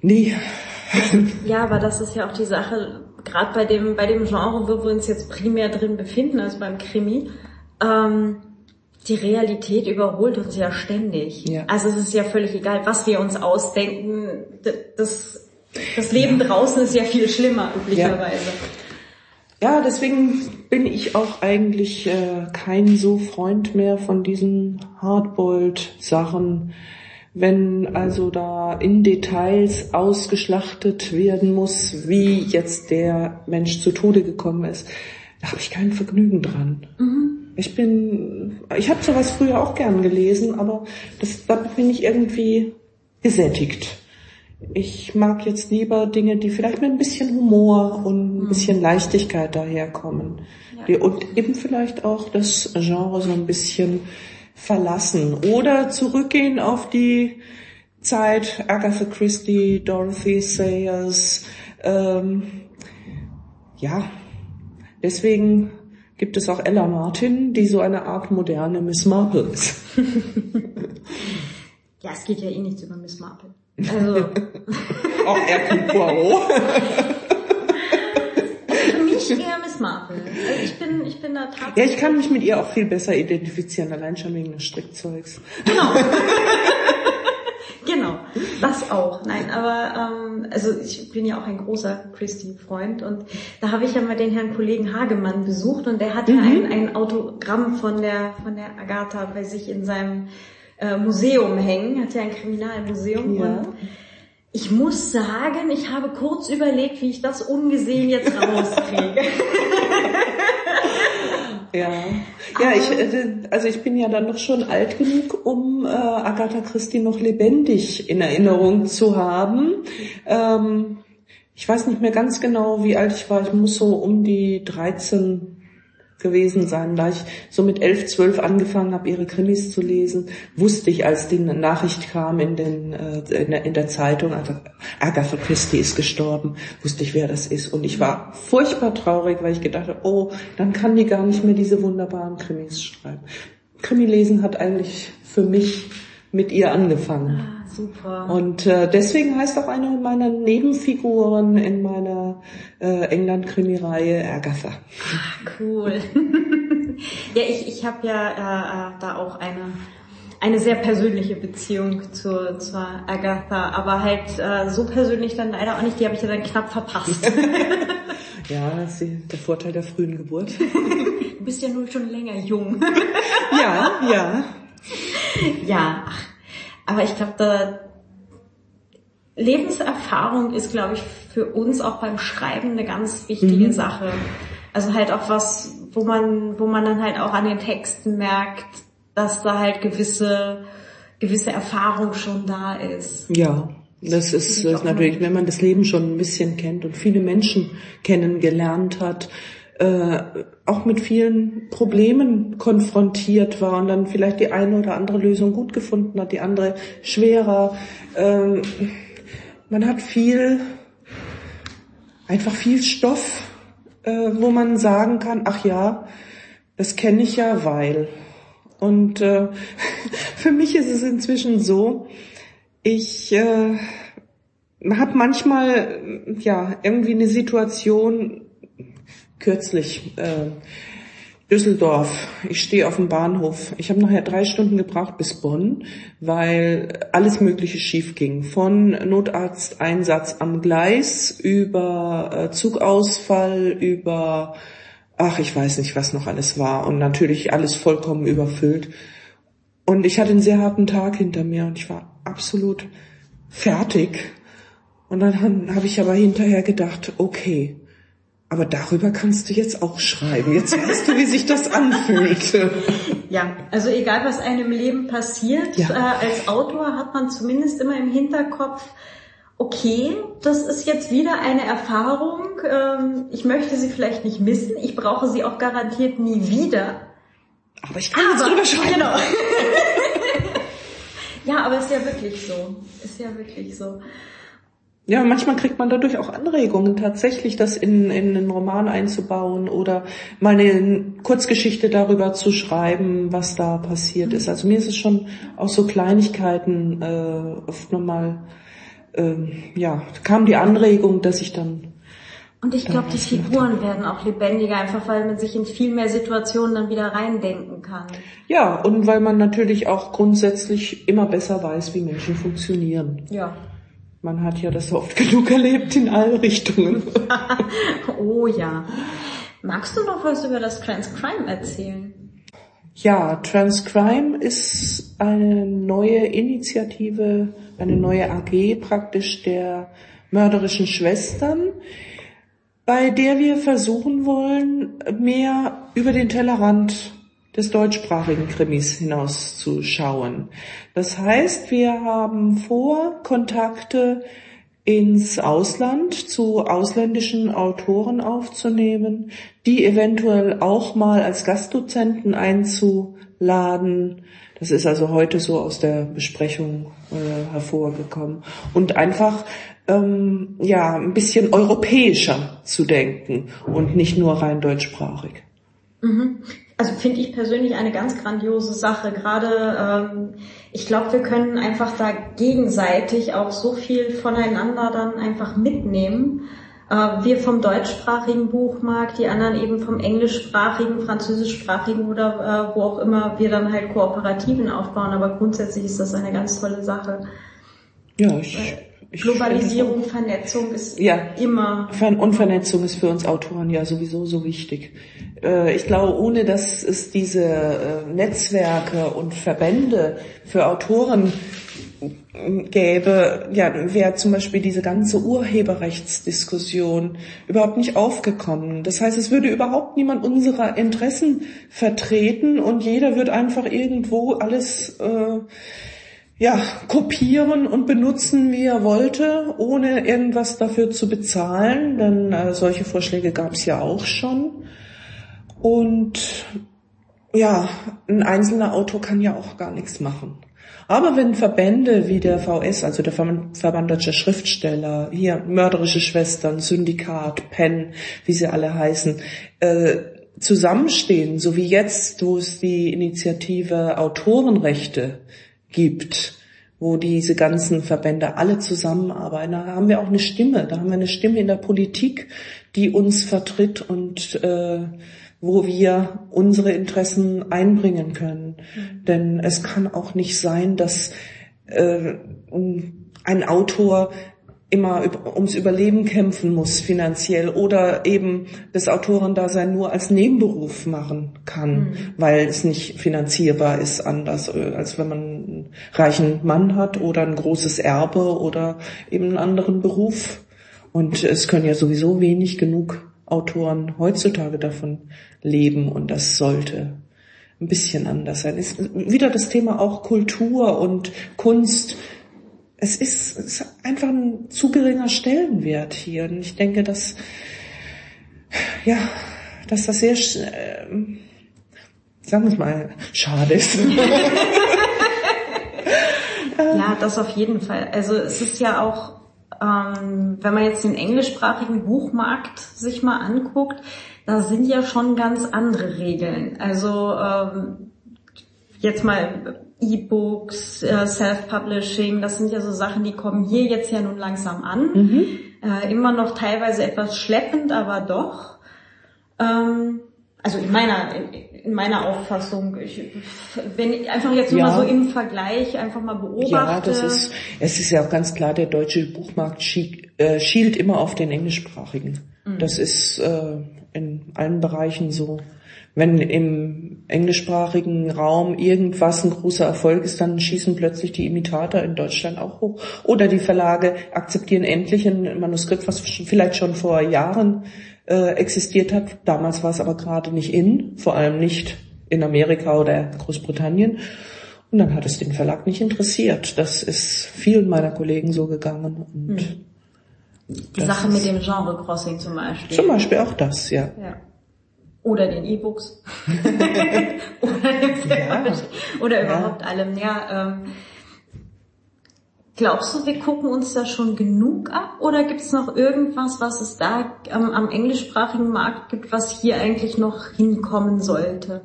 nee. Ja, aber das ist ja auch die Sache, gerade bei dem, bei dem Genre, wo wir uns jetzt primär drin befinden, also beim Krimi, ähm, die Realität überholt uns ja ständig. Ja. Also es ist ja völlig egal, was wir uns ausdenken. Das, das Leben draußen ist ja viel schlimmer, üblicherweise. Ja, deswegen bin ich auch eigentlich äh, kein so Freund mehr von diesen Hardboiled-Sachen. Wenn also da in Details ausgeschlachtet werden muss, wie jetzt der Mensch zu Tode gekommen ist, da habe ich kein Vergnügen dran. Ich bin, ich habe sowas früher auch gern gelesen, aber das, da bin ich irgendwie gesättigt. Ich mag jetzt lieber Dinge, die vielleicht mit ein bisschen Humor und ein bisschen Leichtigkeit daherkommen. Die, und eben vielleicht auch das Genre so ein bisschen verlassen. Oder zurückgehen auf die Zeit Agatha Christie, Dorothy Sayers. Ähm, ja, deswegen gibt es auch Ella Martin, die so eine Art moderne Miss Marple ist. Ja, es geht ja eh nichts über Miss Marple. Also Auch Hercule Poirot. für mich eher Miss Marple. Also bin, da tatsächlich. Ja, ich kann mich mit ihr auch viel besser identifizieren, allein schon wegen des Strickzeugs. Genau, das auch. Nein, aber ähm, also ich bin ja auch ein großer Christie-Freund und da habe ich ja mal den Herrn Kollegen Hagemann besucht und der hatte Mhm. ein, ein Autogramm von der von der Agatha bei sich in seinem äh, Museum hängen, hat ja ein Kriminalmuseum Ja. und ich muss sagen, ich habe kurz überlegt, wie ich das ungesehen jetzt rauskriege. Ja, ja, ich, äh, also ich bin ja dann doch schon alt genug, um äh, Agatha Christie noch lebendig in Erinnerung zu haben. Ähm, ich weiß nicht mehr ganz genau, wie alt ich war. Ich muss so um die 13 gewesen sein. Da ich so mit 11, 12 angefangen habe, ihre Krimis zu lesen, wusste ich, als die Nachricht kam in, den, äh, in, der, in der Zeitung, also Agatha Christie ist gestorben, wusste ich, wer das ist. Und ich war furchtbar traurig, weil ich gedacht habe, oh, dann kann die gar nicht mehr diese wunderbaren Krimis schreiben. Krimi-Lesen hat eigentlich für mich mit ihr angefangen. Ah, super. Und äh, deswegen heißt auch eine meiner Nebenfiguren in meiner äh, England-Krimi-Reihe Agatha. Cool. ja, ich, ich habe ja äh, da auch eine eine sehr persönliche Beziehung zur, zur Agatha, aber halt äh, so persönlich dann leider auch nicht, die habe ich ja dann knapp verpasst. Ja, das ist der Vorteil der frühen Geburt. du bist ja nun schon länger jung. ja, ja. ja, ach, aber ich glaube, da Lebenserfahrung ist, glaube ich, für uns auch beim Schreiben eine ganz wichtige Sache. Also halt auch was, wo man, wo man dann halt auch an den Texten merkt, dass da halt gewisse, gewisse Erfahrung schon da ist. Ja, das ist, das auch natürlich, wenn man das Leben schon ein bisschen kennt und viele Menschen kennengelernt hat, äh, auch mit vielen Problemen konfrontiert war und dann vielleicht die eine oder andere Lösung gut gefunden hat, die andere schwerer. Ähm, man hat viel, einfach viel Stoff, äh, wo man sagen kann, ach ja, das kenne ich ja, weil. Und äh, für mich ist es inzwischen so, ich äh, habe manchmal ja irgendwie eine Situation kürzlich äh, Düsseldorf. Ich stehe auf dem Bahnhof. Ich habe nachher drei Stunden gebraucht bis Bonn, weil alles Mögliche schief ging. Von Notarzteinsatz am Gleis über äh, Zugausfall über ach ich weiß nicht was noch alles war und natürlich alles vollkommen überfüllt. Und ich hatte einen sehr harten Tag hinter mir und ich war absolut fertig. Und dann habe ich aber hinterher gedacht, okay, aber darüber kannst du jetzt auch schreiben. Jetzt weißt du, wie sich das anfühlt. Ja, also egal was einem im Leben passiert, Ja. äh, als Autor hat man zumindest immer im Hinterkopf, okay, das ist jetzt wieder eine Erfahrung, ähm, ich möchte sie vielleicht nicht missen, ich brauche sie auch garantiert nie wieder. Aber ich kann jetzt drüber schreiben. Genau. aber ist ja wirklich so. Ist ja wirklich so. Ja, manchmal kriegt man dadurch auch Anregungen, tatsächlich das in, in einen Roman einzubauen oder mal eine Kurzgeschichte darüber zu schreiben, was da passiert ist. Also mir ist es schon auch so Kleinigkeiten äh, oft nochmal, äh, ja, kam die Anregung, dass ich dann und ich glaube, die Figuren werden auch lebendiger, einfach weil man sich in viel mehr Situationen dann wieder reindenken kann. Ja, und weil man natürlich auch grundsätzlich immer besser weiß, wie Menschen funktionieren. Ja. Man hat ja das oft genug erlebt in alle Richtungen. oh ja. Magst du noch was über das Transcrime erzählen? Ja, Transcrime ist eine neue Initiative, eine neue AG praktisch der mörderischen Schwestern, bei der wir versuchen wollen, mehr über den Tellerrand des deutschsprachigen Krimis hinauszuschauen. Das heißt, wir haben vor, Kontakte ins Ausland zu ausländischen Autoren aufzunehmen, die eventuell auch mal als Gastdozenten einzuladen. Das ist also heute so aus der Besprechung äh, hervorgekommen. Und einfach ähm, ja ein bisschen europäischer zu denken und nicht nur rein deutschsprachig. Mhm also finde ich persönlich eine ganz grandiose Sache. Gerade, ähm, ich glaube, wir können einfach da gegenseitig auch so viel voneinander dann einfach mitnehmen. Äh, wir vom deutschsprachigen Buchmarkt, die anderen eben vom englischsprachigen, französischsprachigen oder äh, wo auch immer wir dann halt Kooperativen aufbauen. Aber grundsätzlich ist das eine ganz tolle Sache. Ja, ich äh, Globalisierung, Vernetzung ist ja, immer. Und Vernetzung ist für uns Autoren ja sowieso so wichtig. Äh, ich glaube, ohne dass es diese äh, Netzwerke und Verbände für Autoren gäbe, ja, wäre zum Beispiel diese ganze Urheberrechtsdiskussion überhaupt nicht aufgekommen. Das heißt, es würde überhaupt niemand unserer Interessen vertreten und jeder wird einfach irgendwo alles äh, ja, kopieren und benutzen, wie er wollte, ohne irgendwas dafür zu bezahlen, denn äh, solche Vorschläge gab es ja auch schon. Und ja, ein einzelner Autor kann ja auch gar nichts machen. Aber wenn Verbände wie der VS, also der Verband Deutscher Schriftsteller, hier mörderische Schwestern, Syndikat, PEN, wie sie alle heißen, äh, zusammenstehen, so wie jetzt, wo es die Initiative Autorenrechte gibt, wo diese ganzen Verbände alle zusammenarbeiten. Da haben wir auch eine Stimme, da haben wir eine Stimme in der Politik, die uns vertritt und äh, wo wir unsere Interessen einbringen können. Mhm. Denn es kann auch nicht sein, dass äh, ein Autor immer ums Überleben kämpfen muss finanziell oder eben das Autorendasein nur als Nebenberuf machen kann, mhm. weil es nicht finanzierbar ist anders, äh, als wenn man einen reichen Mann hat oder ein großes Erbe oder eben einen anderen Beruf. Und es können ja sowieso wenig genug Autoren heutzutage davon leben und das sollte ein bisschen anders sein. Ist wieder das Thema auch Kultur und Kunst es ist, es ist einfach ein zu geringer Stellenwert hier. Und ich denke, dass, ja, dass das sehr, äh, sagen wir mal, schade ist. ja, das auf jeden Fall. Also es ist ja auch, ähm, wenn man jetzt den englischsprachigen Buchmarkt sich mal anguckt, da sind ja schon ganz andere Regeln. Also ähm, jetzt mal E-Books, äh, Self-Publishing, das sind ja so Sachen, die kommen hier jetzt ja nun langsam an. Mhm. Äh, immer noch teilweise etwas schleppend, aber doch. Ähm, also in meiner, in meiner Auffassung, ich, wenn ich einfach jetzt ja. mal so im Vergleich einfach mal beobachte. Ja, das ist, es ist ja auch ganz klar, der deutsche Buchmarkt schielt, äh, schielt immer auf den englischsprachigen. Mhm. Das ist äh, in allen Bereichen so wenn im englischsprachigen Raum irgendwas ein großer Erfolg ist, dann schießen plötzlich die Imitator in Deutschland auch hoch. Oder die Verlage akzeptieren endlich ein Manuskript, was vielleicht schon vor Jahren äh, existiert hat. Damals war es aber gerade nicht in, vor allem nicht in Amerika oder Großbritannien. Und dann hat es den Verlag nicht interessiert. Das ist vielen meiner Kollegen so gegangen. Und hm. Die Sache mit dem Genre Crossing zum Beispiel. Zum Beispiel auch das, ja. ja. Oder den E-Books. oder, ja. oder überhaupt ja. allem. Ja, ähm, Glaubst du, wir gucken uns da schon genug ab oder gibt es noch irgendwas, was es da ähm, am englischsprachigen Markt gibt, was hier eigentlich noch hinkommen sollte?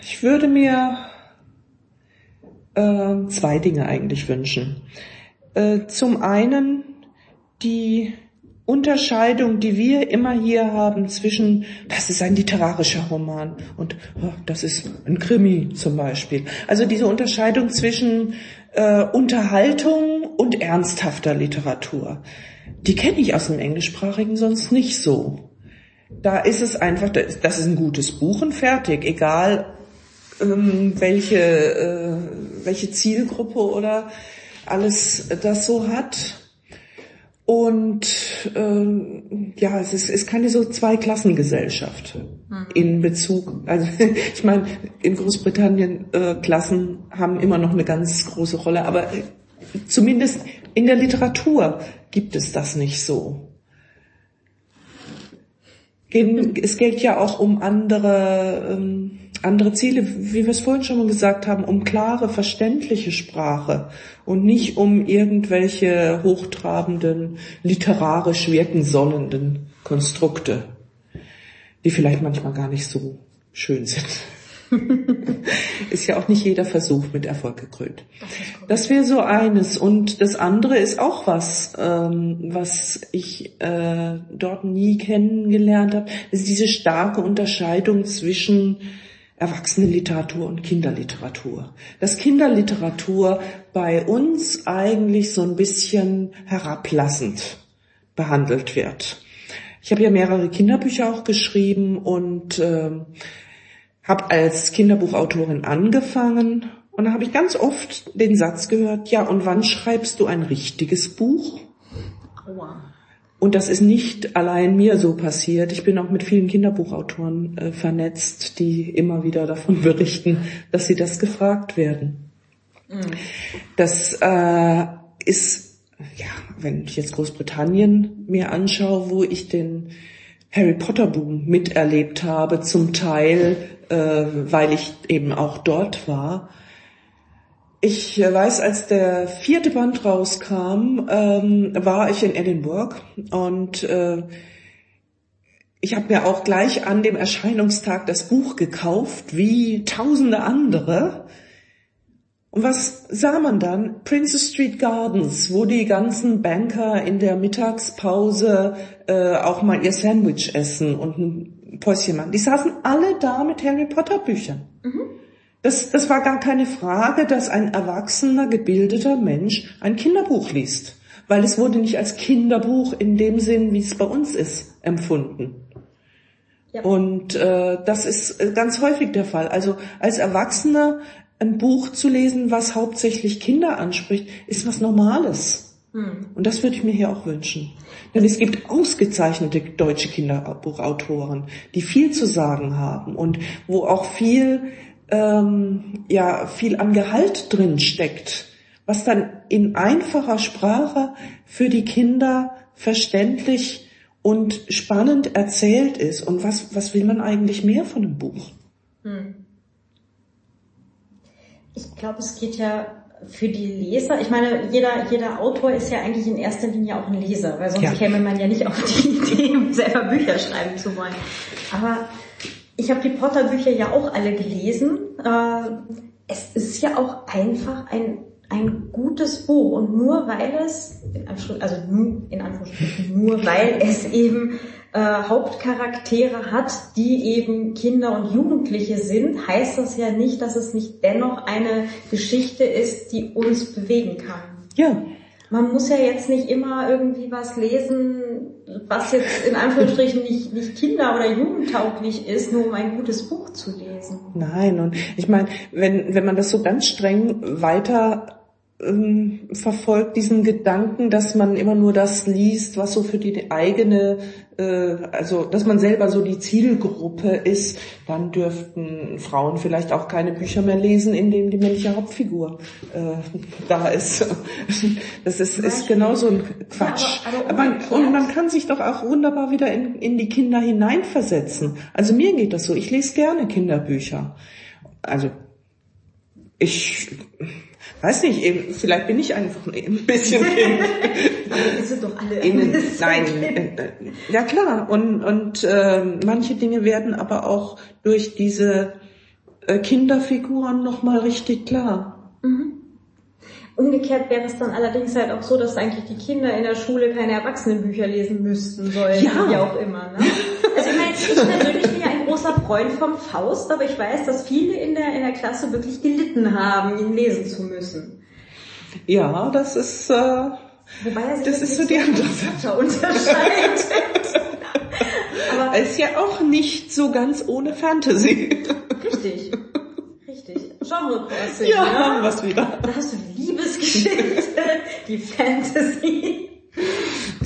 Ich würde mir äh, zwei Dinge eigentlich wünschen. Äh, zum einen die Unterscheidung, die wir immer hier haben zwischen, das ist ein literarischer Roman und oh, das ist ein Krimi zum Beispiel. Also diese Unterscheidung zwischen äh, Unterhaltung und ernsthafter Literatur, die kenne ich aus dem Englischsprachigen sonst nicht so. Da ist es einfach, das ist ein gutes Buch und fertig, egal ähm, welche, äh, welche Zielgruppe oder alles das so hat. Und ähm, ja, es ist, ist keine so Zweiklassengesellschaft mhm. in Bezug. Also ich meine, in Großbritannien äh, Klassen haben immer noch eine ganz große Rolle, aber zumindest in der Literatur gibt es das nicht so. Es gilt ja auch um andere ähm, andere Ziele, wie wir es vorhin schon mal gesagt haben, um klare, verständliche Sprache und nicht um irgendwelche hochtrabenden, literarisch wirken sollenden Konstrukte, die vielleicht manchmal gar nicht so schön sind. ist ja auch nicht jeder Versuch mit Erfolg gekrönt. Das wäre so eines. Und das andere ist auch was, ähm, was ich äh, dort nie kennengelernt habe. Ist diese starke Unterscheidung zwischen Erwachsenenliteratur und Kinderliteratur. Dass Kinderliteratur bei uns eigentlich so ein bisschen herablassend behandelt wird. Ich habe ja mehrere Kinderbücher auch geschrieben und äh, habe als Kinderbuchautorin angefangen und da habe ich ganz oft den Satz gehört, ja, und wann schreibst du ein richtiges Buch? Wow. Und das ist nicht allein mir so passiert. Ich bin auch mit vielen Kinderbuchautoren äh, vernetzt, die immer wieder davon berichten, dass sie das gefragt werden. Mhm. Das äh, ist, ja, wenn ich jetzt Großbritannien mir anschaue, wo ich den Harry Potter Boom miterlebt habe, zum Teil, äh, weil ich eben auch dort war, ich weiß, als der vierte Band rauskam, ähm, war ich in Edinburgh und äh, ich habe mir auch gleich an dem Erscheinungstag das Buch gekauft, wie tausende andere. Und was sah man dann? Princess Street Gardens, wo die ganzen Banker in der Mittagspause äh, auch mal ihr Sandwich essen und ein Päuschen machen. Die saßen alle da mit Harry Potter Büchern. Mhm. Das, das war gar keine Frage, dass ein erwachsener, gebildeter Mensch ein Kinderbuch liest, weil es wurde nicht als Kinderbuch in dem Sinn, wie es bei uns ist, empfunden. Ja. Und äh, das ist äh, ganz häufig der Fall. Also als Erwachsener ein Buch zu lesen, was hauptsächlich Kinder anspricht, ist was Normales. Hm. Und das würde ich mir hier auch wünschen. Denn es gibt ausgezeichnete deutsche Kinderbuchautoren, die viel zu sagen haben und wo auch viel ähm, ja viel an Gehalt drin steckt, was dann in einfacher Sprache für die Kinder verständlich und spannend erzählt ist. Und was, was will man eigentlich mehr von einem Buch? Hm. Ich glaube, es geht ja für die Leser, ich meine, jeder, jeder Autor ist ja eigentlich in erster Linie auch ein Leser, weil sonst ja. käme man ja nicht auf die Idee, selber Bücher schreiben zu wollen. Aber ich habe die Potter-Bücher ja auch alle gelesen. Äh, es ist ja auch einfach ein, ein gutes Buch und nur weil es, also in Anführungsstrichen, nur weil es eben äh, Hauptcharaktere hat, die eben Kinder und Jugendliche sind, heißt das ja nicht, dass es nicht dennoch eine Geschichte ist, die uns bewegen kann. Ja. Man muss ja jetzt nicht immer irgendwie was lesen, was jetzt in Anführungsstrichen nicht, nicht kinder- oder jugendtauglich ist, nur um ein gutes Buch zu lesen. Nein, und ich meine, wenn, wenn man das so ganz streng weiter ähm, verfolgt, diesen Gedanken, dass man immer nur das liest, was so für die eigene äh, also dass man selber so die Zielgruppe ist, dann dürften Frauen vielleicht auch keine Bücher mehr lesen, in denen die männliche Hauptfigur äh, da ist. Das ist, ist genauso ein Quatsch. Ja, aber, aber und man kann sich doch auch wunderbar wieder in, in die Kinder hineinversetzen. Also mir geht das so. Ich lese gerne Kinderbücher. Also ich weiß nicht, eben, vielleicht bin ich einfach ein bisschen Kind. Wir sind doch alle bisschen nein, äh, ja klar. Und, und äh, manche Dinge werden aber auch durch diese äh, Kinderfiguren nochmal richtig klar. Umgekehrt wäre es dann allerdings halt auch so, dass eigentlich die Kinder in der Schule keine Erwachsenenbücher lesen müssten sollen, Ja. wie auch immer. Ne? Also ich meine, ich persönlich bin ja ein großer Freund vom Faust, aber ich weiß, dass viele in der, in der Klasse wirklich gelitten haben, ihn lesen zu müssen. Ja, das ist, äh, Wobei er sich Das ist so die andere Seite unterscheidet. aber ist ja auch nicht so ganz ohne Fantasy. richtig. Genre-Crossing, Ja, ne? haben wir's wieder. Da hast du die Liebesgeschichte, die Fantasy.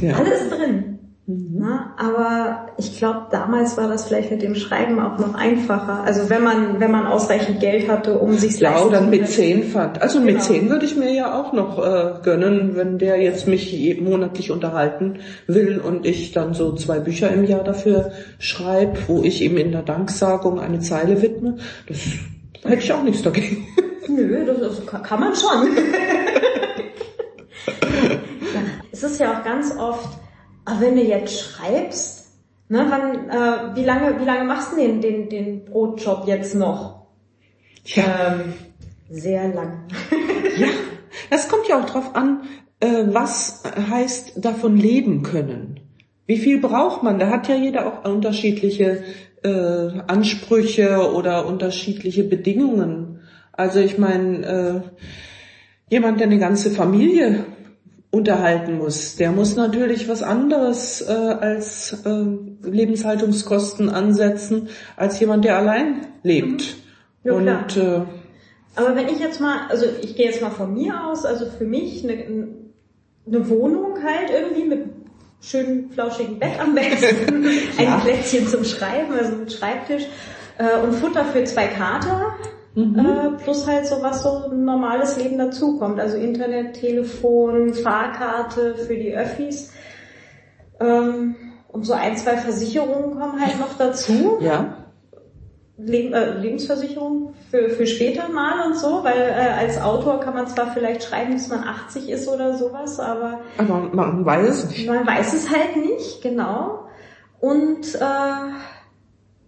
Ja. Alles drin. Na, aber ich glaube, damals war das vielleicht mit dem Schreiben auch noch einfacher. Also wenn man, wenn man ausreichend Geld hatte, um sich Ja, oder zu mit können. zehn fand. Also mit Genau. zehn würde ich mir ja auch noch äh, gönnen, wenn der jetzt mich monatlich unterhalten will und ich dann so zwei Bücher im Jahr dafür schreibe, wo ich ihm in der Danksagung eine Zeile widme. Das da hätte ich auch nichts dagegen. Nö, das, das kann, man schon. ja, es ist ja auch ganz oft, aber wenn du jetzt schreibst, ne, wann, äh, wie lange, wie lange machst du den, den, den Brotjob jetzt noch? Ja, Ähm, sehr lang. ja. Das kommt ja auch drauf an, äh, was heißt davon leben können. Wie viel braucht man? Da hat ja jeder auch unterschiedliche äh, Ansprüche oder unterschiedliche Bedingungen. Also ich meine, äh, jemand, der eine ganze Familie unterhalten muss, der muss natürlich was anderes äh, als äh, Lebenshaltungskosten ansetzen, als jemand, der allein lebt. Ja, Und klar. äh, Aber wenn ich jetzt mal, also ich gehe jetzt mal von mir aus, also für mich eine, eine Wohnung halt irgendwie mit schönem flauschigen Bett am besten, ein Ja. Plätzchen zum Schreiben, also mit Schreibtisch äh, und Futter für zwei Kater. Äh, plus halt so was so ein normales Leben dazukommt. Also Internet, Telefon, Fahrkarte für die Öffis. Ähm, und so ein, zwei Versicherungen kommen halt noch dazu. ja, Leb äh, Lebensversicherung für, für später mal und so, weil äh, als Autor kann man zwar vielleicht schreiben, bis man 80 ist oder sowas, aber aber man weiß es nicht. man weiß es halt nicht, genau. Und äh,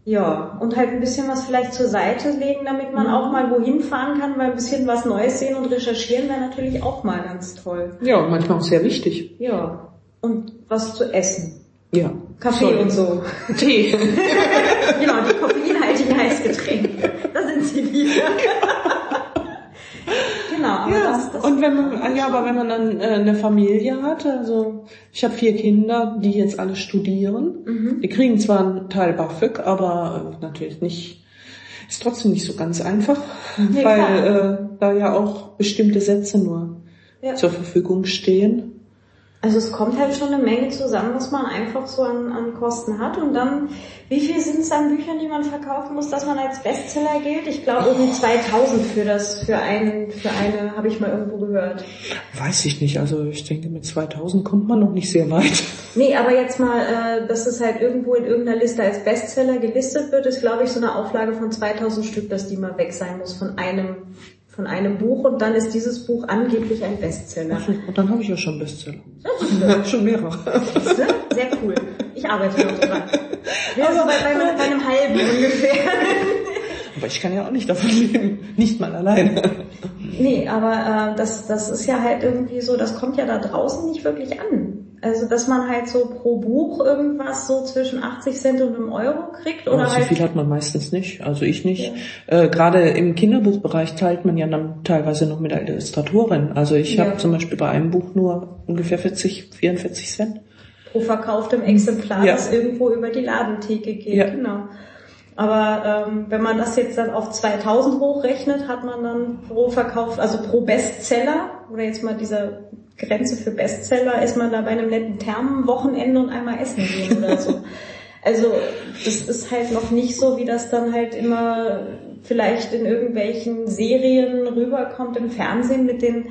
ja, und halt ein bisschen was vielleicht zur Seite legen, damit man auch mal wohin fahren kann, weil ein bisschen was Neues sehen und recherchieren wäre natürlich auch mal ganz toll. Ja, und manchmal auch sehr wichtig. Ja. Und was zu essen. Ja. Kaffee Soll- und so. Tee. genau, die Heißgetränke. Da sind sie wieder. genau, Ja, das, das und wenn man, ja, aber wenn man dann äh, eine Familie hat, also ich habe vier Kinder, die jetzt alle studieren. Mhm. Die kriegen zwar einen Teil BAföG, aber äh, natürlich nicht, ist trotzdem nicht so ganz einfach, Nee, weil klar. äh, da ja auch bestimmte Sätze nur Ja. zur Verfügung stehen. Also es kommt halt schon eine Menge zusammen, was man einfach so an, an Kosten hat. Und dann, wie viel sind es an Büchern, die man verkaufen muss, dass man als Bestseller gilt? Ich glaube um 2000 für das, für einen, für eine, habe ich mal irgendwo gehört. Weiß ich nicht, also ich denke mit 2000 kommt man noch nicht sehr weit. Nee, aber jetzt mal, äh, dass es halt irgendwo in irgendeiner Liste als Bestseller gelistet wird, ist glaube ich so eine Auflage von 2000 Stück, dass die mal weg sein muss von einem, von einem Buch und dann ist dieses Buch angeblich ein Bestseller. Und dann habe ich ja schon Bestseller. Ist schon mehrere. Sehr cool. Ich arbeite noch dran. Ja, so bei, bei, bei einem halben ungefähr. Aber ich kann ja auch nicht davon leben. Nicht mal alleine. Nee, aber äh, das, das ist ja halt irgendwie so, das kommt ja da draußen nicht wirklich an. Also, dass man halt so pro Buch irgendwas so zwischen 80 Cent und einem Euro kriegt oder so halt... viel hat man meistens nicht, also ich nicht. Äh, Gerade im Kinderbuchbereich teilt man ja dann teilweise noch mit der Illustratorin. Also ich Ja. habe zum Beispiel bei einem Buch nur ungefähr 40, 44 Cent. pro verkauftem Exemplar, Ja. das irgendwo über die Ladentheke geht. Ja. Genau. Aber ähm, wenn man das jetzt dann auf 2000 hochrechnet, hat man dann pro Verkauf, also pro Bestseller, oder jetzt mal diese Grenze für Bestseller, ist man da bei einem netten Thermenwochenende und einmal essen gehen oder so. Also das ist halt noch nicht so, wie das dann halt immer vielleicht in irgendwelchen Serien rüberkommt im Fernsehen mit den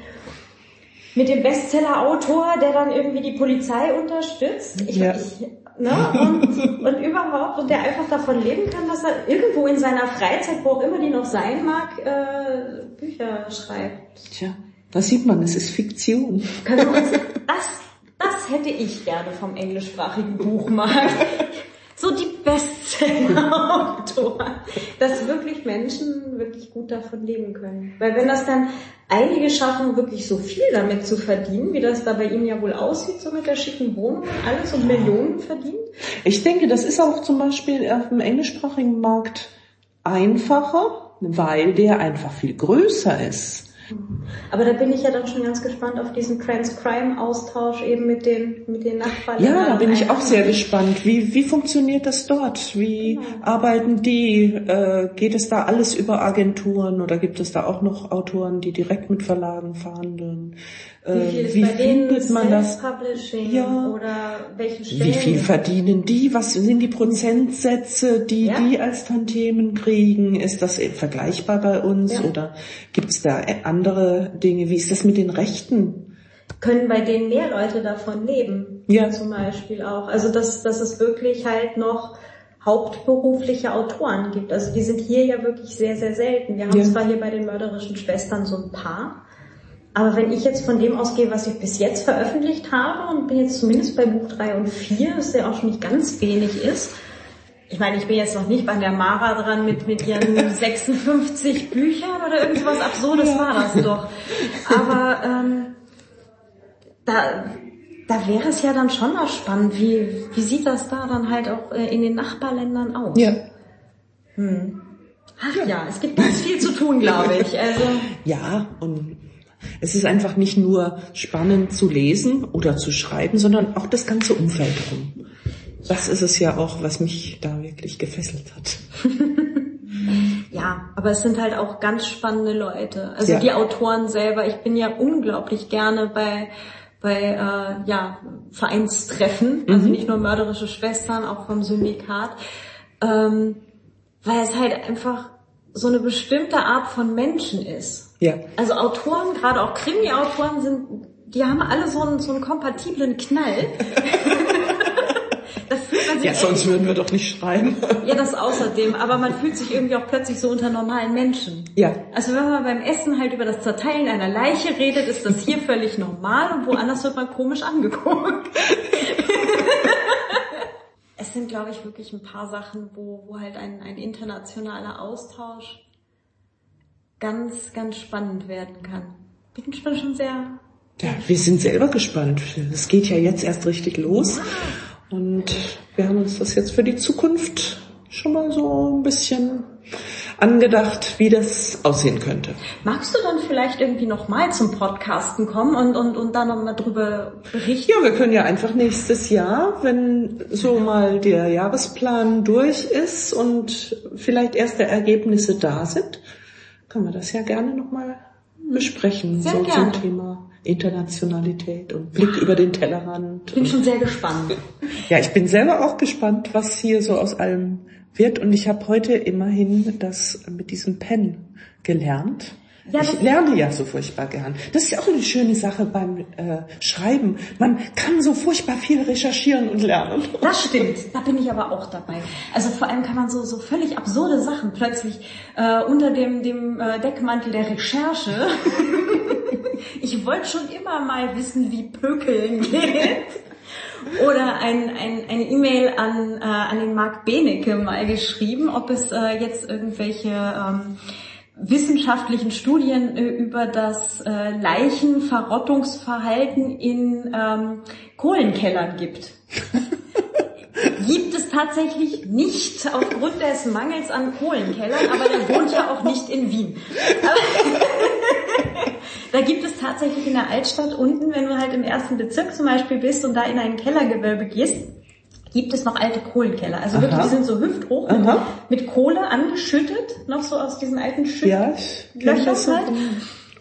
mit dem Bestseller-Autor, der dann irgendwie die Polizei unterstützt. Ich, Ja. ich, ne? und, und überhaupt, und der einfach davon leben kann, dass er irgendwo in seiner Freizeit, wo auch immer die noch sein mag, äh, Bücher schreibt. Tja, da sieht man, es ist Fiktion. Das, das hätte ich gerne vom englischsprachigen Buchmarkt. So die dass wirklich Menschen wirklich gut davon leben können. Weil wenn das dann einige schaffen, wirklich so viel damit zu verdienen, wie das da bei ihm ja wohl aussieht, so mit der schicken Wohnung alles und Millionen verdient. Ich denke, das ist auch zum Beispiel auf dem englischsprachigen Markt einfacher, weil der einfach viel größer ist. Aber da bin ich ja dann schon ganz gespannt auf diesen Trans-Crime-Austausch eben mit den, mit den Nachbarn. Ja, da bin ich auch sehr gespannt. Wie, wie funktioniert das dort? Wie genau. arbeiten die? Äh, geht es da alles über Agenturen oder gibt es da auch noch Autoren, die direkt mit Verlagen verhandeln? Wie, wie findet man das? Ja. Wie viel verdienen die? Was sind die Prozentsätze, die ja. die als Tantiemen kriegen? Ist das vergleichbar bei uns ja. oder gibt es da andere Dinge? Wie ist das mit den Rechten? Können bei denen mehr Leute davon leben? Ja. Zum Beispiel auch. Also dass, dass es wirklich halt noch hauptberufliche Autoren gibt. Also die sind hier ja wirklich sehr, sehr selten. Wir haben zwar hier bei den mörderischen Schwestern so ein paar, aber wenn ich jetzt von dem ausgehe, was ich bis jetzt veröffentlicht habe und bin jetzt zumindest bei Buch 3 und 4, was ja auch schon nicht ganz wenig ist, ich meine, ich bin jetzt noch nicht bei der Mara dran mit, mit ihren 56 Büchern oder irgendwas Absurdes war das doch. Aber ähm, da, da wäre es ja dann schon auch spannend, wie, wie sieht das da dann halt auch äh, in den Nachbarländern aus? Ja. Hm. Ach ja. ja, es gibt ganz viel zu tun, glaube ich. Also ja, und es ist einfach nicht nur spannend zu lesen oder zu schreiben, sondern auch das ganze Umfeld rum. Das ist es ja auch, was mich da wirklich gefesselt hat. ja, aber es sind halt auch ganz spannende Leute. Also ja. die Autoren selber, ich bin ja unglaublich gerne bei bei äh, ja, Vereinstreffen, also mhm. nicht nur mörderische Schwestern, auch vom Syndikat, ähm, weil es halt einfach so eine bestimmte Art von Menschen ist. Ja. Also Autoren, gerade auch Krimi-Autoren sind, die haben alle so einen, so einen kompatiblen Knall. ja, sonst würden wir doch nicht schreiben. ja, das außerdem. Aber man fühlt sich irgendwie auch plötzlich so unter normalen Menschen. Ja. Also wenn man beim Essen halt über das Zerteilen einer Leiche redet, ist das hier völlig normal und woanders wird man komisch angeguckt. Es sind, glaube ich, wirklich ein paar Sachen, wo, wo halt ein, ein internationaler Austausch ganz, ganz spannend werden kann. Bin schon sehr. Ja, wir sind selber gespannt. Es geht ja jetzt erst richtig los. Ja. Und wir haben uns das jetzt für die Zukunft schon mal so ein bisschen angedacht, wie das aussehen könnte. Magst du dann vielleicht irgendwie nochmal zum Podcasten kommen und, und, und da nochmal drüber berichten? Ja, wir können ja einfach nächstes Jahr, wenn so mal der Jahresplan durch ist und vielleicht erste Ergebnisse da sind, können wir das ja gerne nochmal besprechen, sehr so gerne. zum Thema Internationalität und Blick über den Tellerrand. Ich bin schon sehr gespannt. Ja, ich bin selber auch gespannt, was hier so aus allem wird. Und ich habe heute immerhin das mit diesem Pen gelernt. Ja, ich lerne ja so furchtbar gern. Das ist ja auch eine schöne Sache beim äh, Schreiben. Man kann so furchtbar viel recherchieren und lernen. Das stimmt. Da bin ich aber auch dabei. Also vor allem kann man so so völlig absurde Sachen plötzlich äh, unter dem dem äh, Deckmantel der Recherche. ich wollte schon immer mal wissen, wie Pökeln geht. Oder ein, ein, eine E-Mail an, äh, an den Marc Benecke mal geschrieben, ob es äh, jetzt irgendwelche ähm, wissenschaftlichen Studien äh, über das äh, Leichenverrottungsverhalten in ähm, Kohlenkellern gibt. gibt es tatsächlich nicht aufgrund des Mangels an Kohlenkellern, aber der wohnt ja auch nicht in Wien. da gibt es tatsächlich in der Altstadt unten, wenn du halt im ersten Bezirk zum Beispiel bist und da in ein Kellergewölbe gehst, gibt es noch alte Kohlenkeller. Also Aha. wirklich, die sind so hüfthoch mit, mit, Kohle angeschüttet, noch so aus diesen alten Schüttlöchern ja, halt.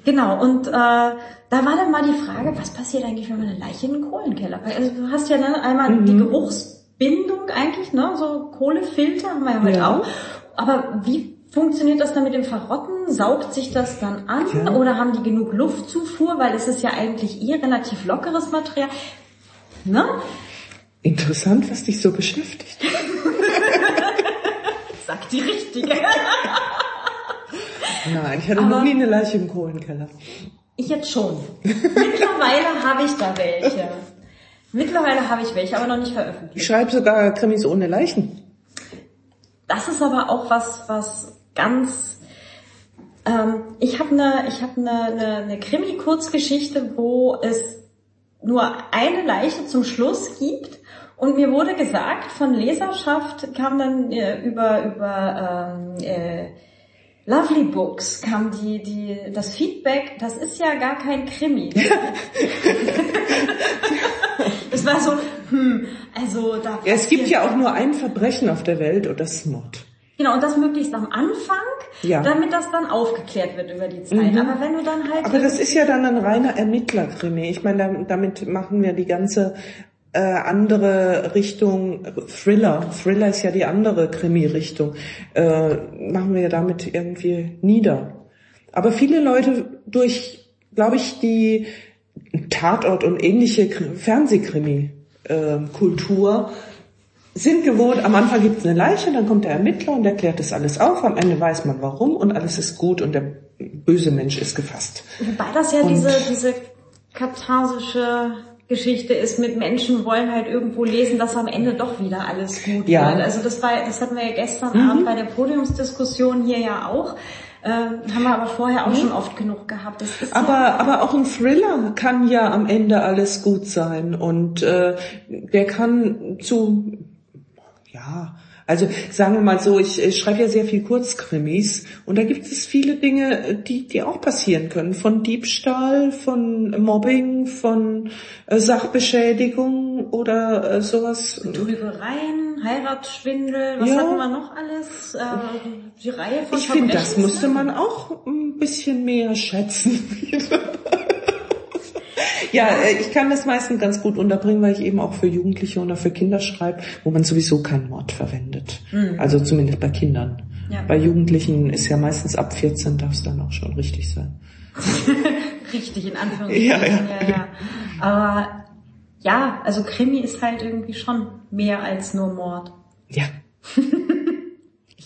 Genau, und äh, da war dann mal die Frage, was passiert eigentlich, wenn man eine Leiche in einen Kohlenkeller packt? Also du hast ja dann einmal mhm. die Geruchsbindung eigentlich, ne? so Kohlefilter haben wir ja heute ja. auch. Aber wie funktioniert das dann mit dem Verrotten? Saugt sich das dann an ja. oder haben die genug Luftzufuhr? Weil es ist ja eigentlich eh relativ lockeres Material. Ne? Interessant, was dich so beschäftigt. Sag die richtige. Nein, ich hatte noch nie eine Leiche im Kohlenkeller. Ich jetzt schon. Mittlerweile habe ich da welche. Mittlerweile habe ich welche, aber noch nicht Ich veröffentlicht. schreibe sogar Krimis ohne Leichen. Das ist aber auch was, was ganz. Ähm, ich habe eine, ich habe eine, eine, eine Krimi-Kurzgeschichte, wo es nur eine Leiche zum Schluss gibt. Und mir wurde gesagt von Leserschaft kam dann äh, über über ähm, äh, Lovely Books kam die die das Feedback. Das ist ja gar kein Krimi. Es war so, hm, also da. Ja, es gibt ja auch nur ein Verbrechen auf der Welt und das ist Mord. Genau, und das möglichst am Anfang, Ja. damit das dann aufgeklärt wird über die Zeit. Mhm. Aber wenn du dann halt... Aber das ist ja dann ein reiner Ermittlerkrimi. Ich meine, dam- damit machen wir die ganze äh, andere Richtung Thriller. Thriller ist ja die andere Krimi-Richtung. Äh, machen wir ja damit irgendwie nieder. Aber viele Leute durch, glaube ich, die Tatort und ähnliche Kr- Fernsehkrimi-Kultur sind gewohnt, am Anfang gibt es eine Leiche, dann kommt der Ermittler und der klärt das alles auf, am Ende weiß man warum und alles ist gut und der böse Mensch ist gefasst. Wobei das ja Und- diese, diese katharsische Geschichte ist mit Menschen wollen halt irgendwo lesen, dass am Ende doch wieder alles gut Ja. wird. Also das war, das hatten wir ja gestern Abend bei der Podiumsdiskussion hier ja auch. Äh, haben wir aber vorher auch schon oft genug gehabt. Ist ja, Aber, aber auch ein Thriller kann ja am Ende alles gut sein und äh, der kann zu, ja, also sagen wir mal so, ich, ich schreibe ja sehr viel Kurzkrimis und da gibt es viele Dinge, die, die auch passieren können. Von Diebstahl, von Mobbing, von äh, Sachbeschädigung oder äh, sowas. Trügereien, Heiratsschwindel, was Ja. hatten wir noch alles? Äh, die Reihe von Ich finde, das müsste man auch ein bisschen mehr schätzen. ja, äh, ich kann das meistens ganz gut unterbringen, weil ich eben auch für Jugendliche oder für Kinder schreibe, wo man sowieso kein Wort verwendet. Also zumindest bei Kindern. Ja. Bei Jugendlichen ist ja meistens ab 14 darf es dann auch schon richtig sein. Richtig, in Anführungsstrichen. Ja, ja. ja, ja. Aber ja, also Krimi ist halt irgendwie schon mehr als nur Mord. Ja,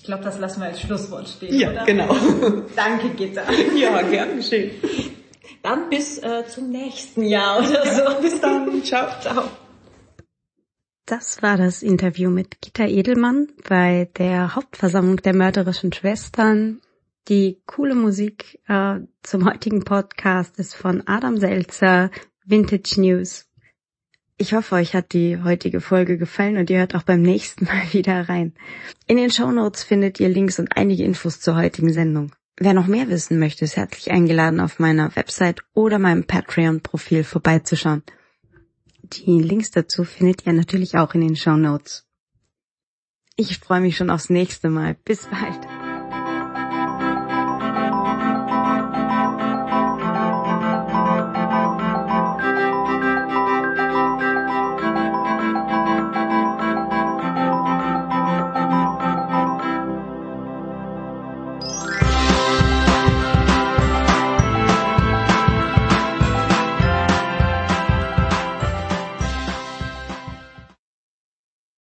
Ich glaube, das lassen wir als Schlusswort stehen, ja, oder? genau. Danke, Gitta. ja, gern geschehen. Dann bis äh, zum nächsten Jahr oder so. Bis dann, ciao. Ciao. Das war das Interview mit Gitta Edelmann bei der Hauptversammlung der mörderischen Schwestern. Die coole Musik äh, zum heutigen Podcast ist von Adam Selzer, Vintage News. Ich hoffe, euch hat die heutige Folge gefallen und ihr hört auch beim nächsten Mal wieder rein. In den Shownotes findet ihr Links und einige Infos zur heutigen Sendung. Wer noch mehr wissen möchte, ist herzlich eingeladen, auf meiner Website oder meinem Patreon-Profil vorbeizuschauen. Die Links dazu findet ihr natürlich auch in den Show Notes. Ich freue mich schon aufs nächste Mal. Bis bald.